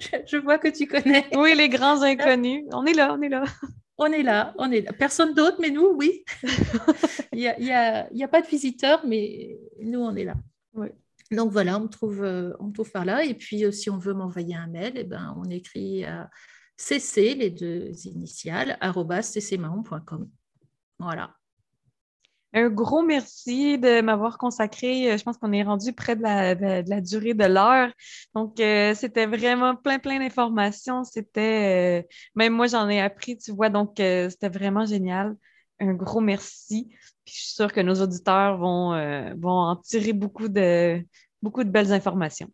je, je, vois que tu connais. Oui, les grands inconnus. On est là, on est là. On est là, on est là. Personne d'autre, mais nous, oui. Il n'y a, y a, y a, pas de visiteurs, mais nous, on est là. Oui. Donc voilà, on me trouve, euh, on me trouve par là. Et puis, euh, si on veut m'envoyer un mail, eh ben, on écrit à cc, les deux initiales, ccmahon.com. Voilà. Un gros merci de m'avoir consacré. Euh, je pense qu'on est rendu près de la, durée de l'heure. Donc, euh, c'était vraiment plein, plein d'informations. C'était, euh, même moi, j'en ai appris, tu vois. Donc, c'était vraiment génial. Un gros merci. Puis, je suis sûre que nos auditeurs vont, vont en tirer beaucoup de, beaucoup de belles informations.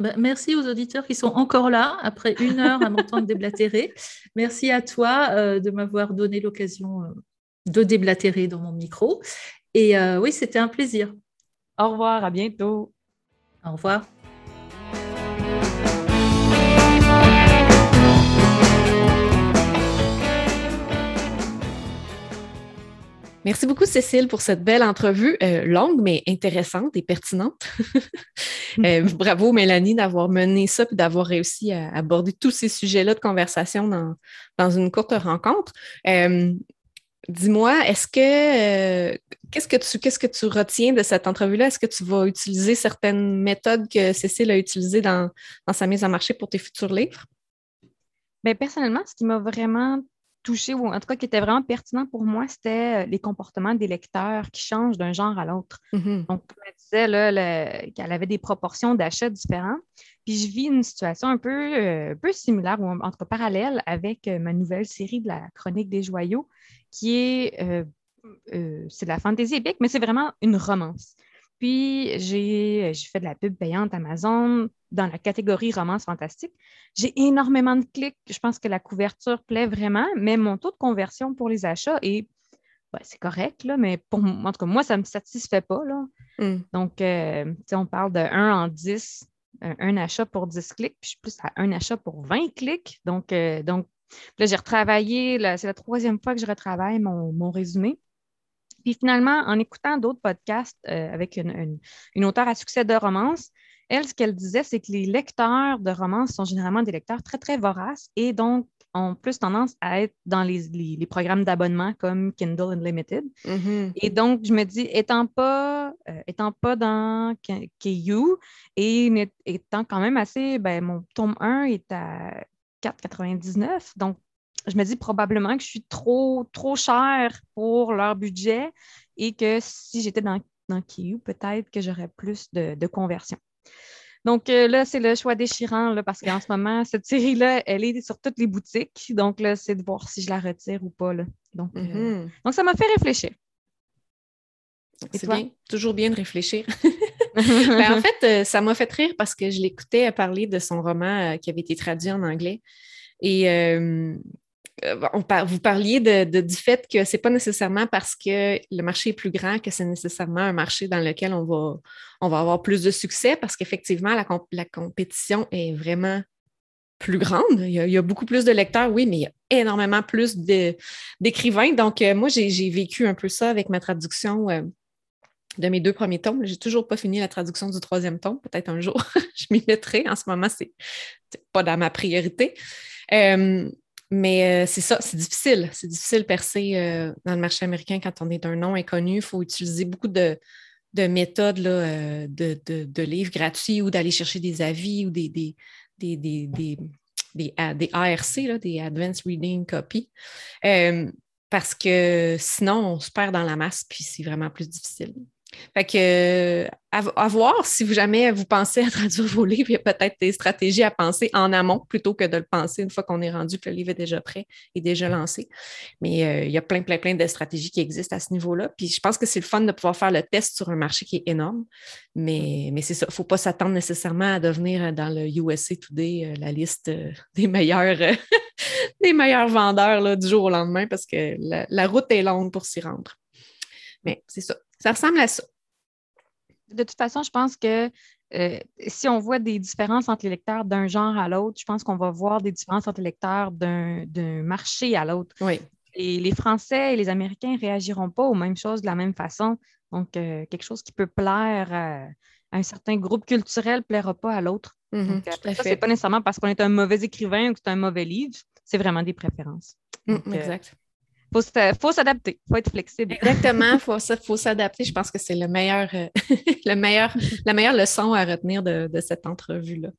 Ben, merci aux auditeurs qui sont encore là après une heure à m'entendre déblatérer. Merci à toi euh, de m'avoir donné l'occasion euh, de déblatérer dans mon micro. Et euh, oui, c'était un plaisir. Au revoir, à bientôt. Au revoir. Merci beaucoup, Cécile, pour cette belle entrevue, euh, longue, mais intéressante et pertinente. euh, bravo, Mélanie, d'avoir mené ça et d'avoir réussi à aborder tous ces sujets-là de conversation dans, dans une courte rencontre. Euh, dis-moi, est-ce que euh, qu'est-ce que tu qu'est-ce que tu retiens de cette entrevue-là? Est-ce que tu vas utiliser certaines méthodes que Cécile a utilisées dans, dans sa mise en marché pour tes futurs livres? Bien, personnellement, ce qui m'a vraiment touché, ou en tout cas qui était vraiment pertinent pour moi, c'était euh, les comportements des lecteurs qui changent d'un genre à l'autre. Mm-hmm. Donc, elle disait qu'elle avait des proportions d'achat différentes. Puis je vis une situation un peu, euh, peu similaire, ou en tout cas parallèle, avec ma nouvelle série de la Chronique des joyaux, qui est, c'est de la fantaisie épique, mais c'est vraiment une romance. Puis, j'ai fait de la pub payante Amazon dans la catégorie romance fantastique. J'ai énormément de clics. Je pense que la couverture plaît vraiment, mais mon taux de conversion pour les achats est. c'est correct, là, mais pour en tout cas, moi, ça ne me satisfait pas. Là. Hmm. Donc, euh, on parle de 1 en 10, un, achat pour 10 clics, puis je suis plus à un achat pour 20 clics. Donc, euh, donc là, j'ai retravaillé, c'est la troisième fois que je retravaille mon, mon résumé. Puis finalement, en écoutant d'autres podcasts euh, avec une, une, auteure à succès de romance, elle, ce qu'elle disait, c'est que les lecteurs de romance sont généralement des lecteurs très, très voraces et donc ont plus tendance à être dans les, les, programmes d'abonnement comme Kindle Unlimited. Mm-hmm. Et donc, je me dis, étant pas, euh, étant pas dans KU et étant quand même assez, ben, mon tome 1 est à 4,99. Donc, je me dis probablement que je suis trop, trop chère pour leur budget et que si j'étais dans, dans peut-être que j'aurais plus de, conversion. Donc euh, là, c'est le choix déchirant là, parce qu'en ce moment, cette série-là, elle est sur toutes les boutiques. Donc là, c'est de voir si je la retire ou pas. Donc, euh, mm-hmm. donc, ça m'a fait réfléchir. C'est bien, toujours bien de réfléchir. Ben, en fait, euh, ça m'a fait rire parce que je l'écoutais parler de son roman qui avait été traduit en anglais. Et euh, vous parliez de, du fait que ce n'est pas nécessairement parce que le marché est plus grand que c'est nécessairement un marché dans lequel on va, on va avoir plus de succès parce qu'effectivement, la, la, compétition est vraiment plus grande. Il y, a, beaucoup plus de lecteurs, oui, mais il y a énormément plus d'écrivains. Donc, euh, moi, j'ai vécu un peu ça avec ma traduction euh, de mes deux premiers tomes. J'ai toujours pas fini la traduction du troisième tome. Peut-être un jour, je m'y mettrai. En ce moment, c'est pas dans ma priorité. Mais euh, c'est ça, c'est difficile. C'est difficile de percer euh, dans le marché américain quand on est un nom inconnu. Il faut utiliser beaucoup de, méthodes là, euh, de, livres gratuits ou d'aller chercher des avis ou des, des, des, des, des, ARC, là, des Advanced Reading Copy. parce que sinon, on se perd dans la masse, puis c'est vraiment plus difficile. Fait que, à, voir si vous jamais vous pensez à traduire vos livres, il y a peut-être des stratégies à penser en amont plutôt que de le penser une fois qu'on est rendu, que le livre est déjà prêt et déjà lancé. Mais euh, il y a plein, plein, plein de stratégies qui existent à ce niveau-là. Puis je pense que c'est le fun de pouvoir faire le test sur un marché qui est énorme. Mais, mais c'est ça, il ne faut pas s'attendre nécessairement à devenir euh, dans le USA Today euh, la liste des meilleurs, des meilleurs vendeurs là, du jour au lendemain parce que la route est longue pour s'y rendre. Mais c'est ça. Ça ressemble à ça. De toute façon, je pense que si on voit des différences entre les lecteurs d'un genre à l'autre, je pense qu'on va voir des différences entre les lecteurs d'un marché à l'autre. Oui. Et les Français et les Américains ne réagiront pas aux mêmes choses de la même façon. Donc, quelque chose qui peut plaire à, un certain groupe culturel ne plaira pas à l'autre. Mm-hmm, ça, c'est pas nécessairement parce qu'on est un mauvais écrivain ou que c'est un mauvais livre, c'est vraiment des préférences. Mm, exact. Il faut s'adapter, il faut être flexible. Exactement, il faut, s'adapter. Je pense que c'est le meilleur, euh, le meilleur, la meilleure leçon à retenir de, cette entrevue-là.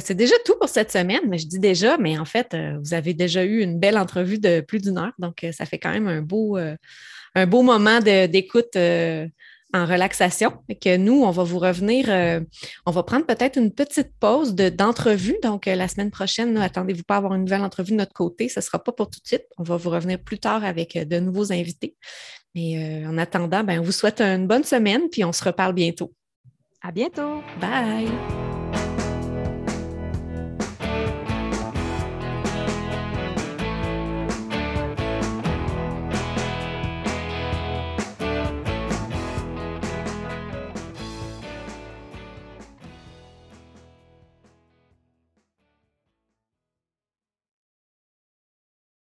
C'est déjà tout pour cette semaine, mais je dis déjà, mais en fait, euh, vous avez déjà eu une belle entrevue de plus d'une heure, donc euh, ça fait quand même un beau, un beau moment d'écoute en relaxation. Et que nous, on va vous revenir, euh, on va prendre peut-être une petite pause d'entrevue. Donc, euh, la semaine prochaine, attendez-vous pas à avoir une nouvelle entrevue de notre côté. Ce ne sera pas pour tout de suite. On va vous revenir plus tard avec euh, de nouveaux invités. Mais en attendant, ben, on vous souhaite une bonne semaine, puis on se reparle bientôt. À bientôt. Bye.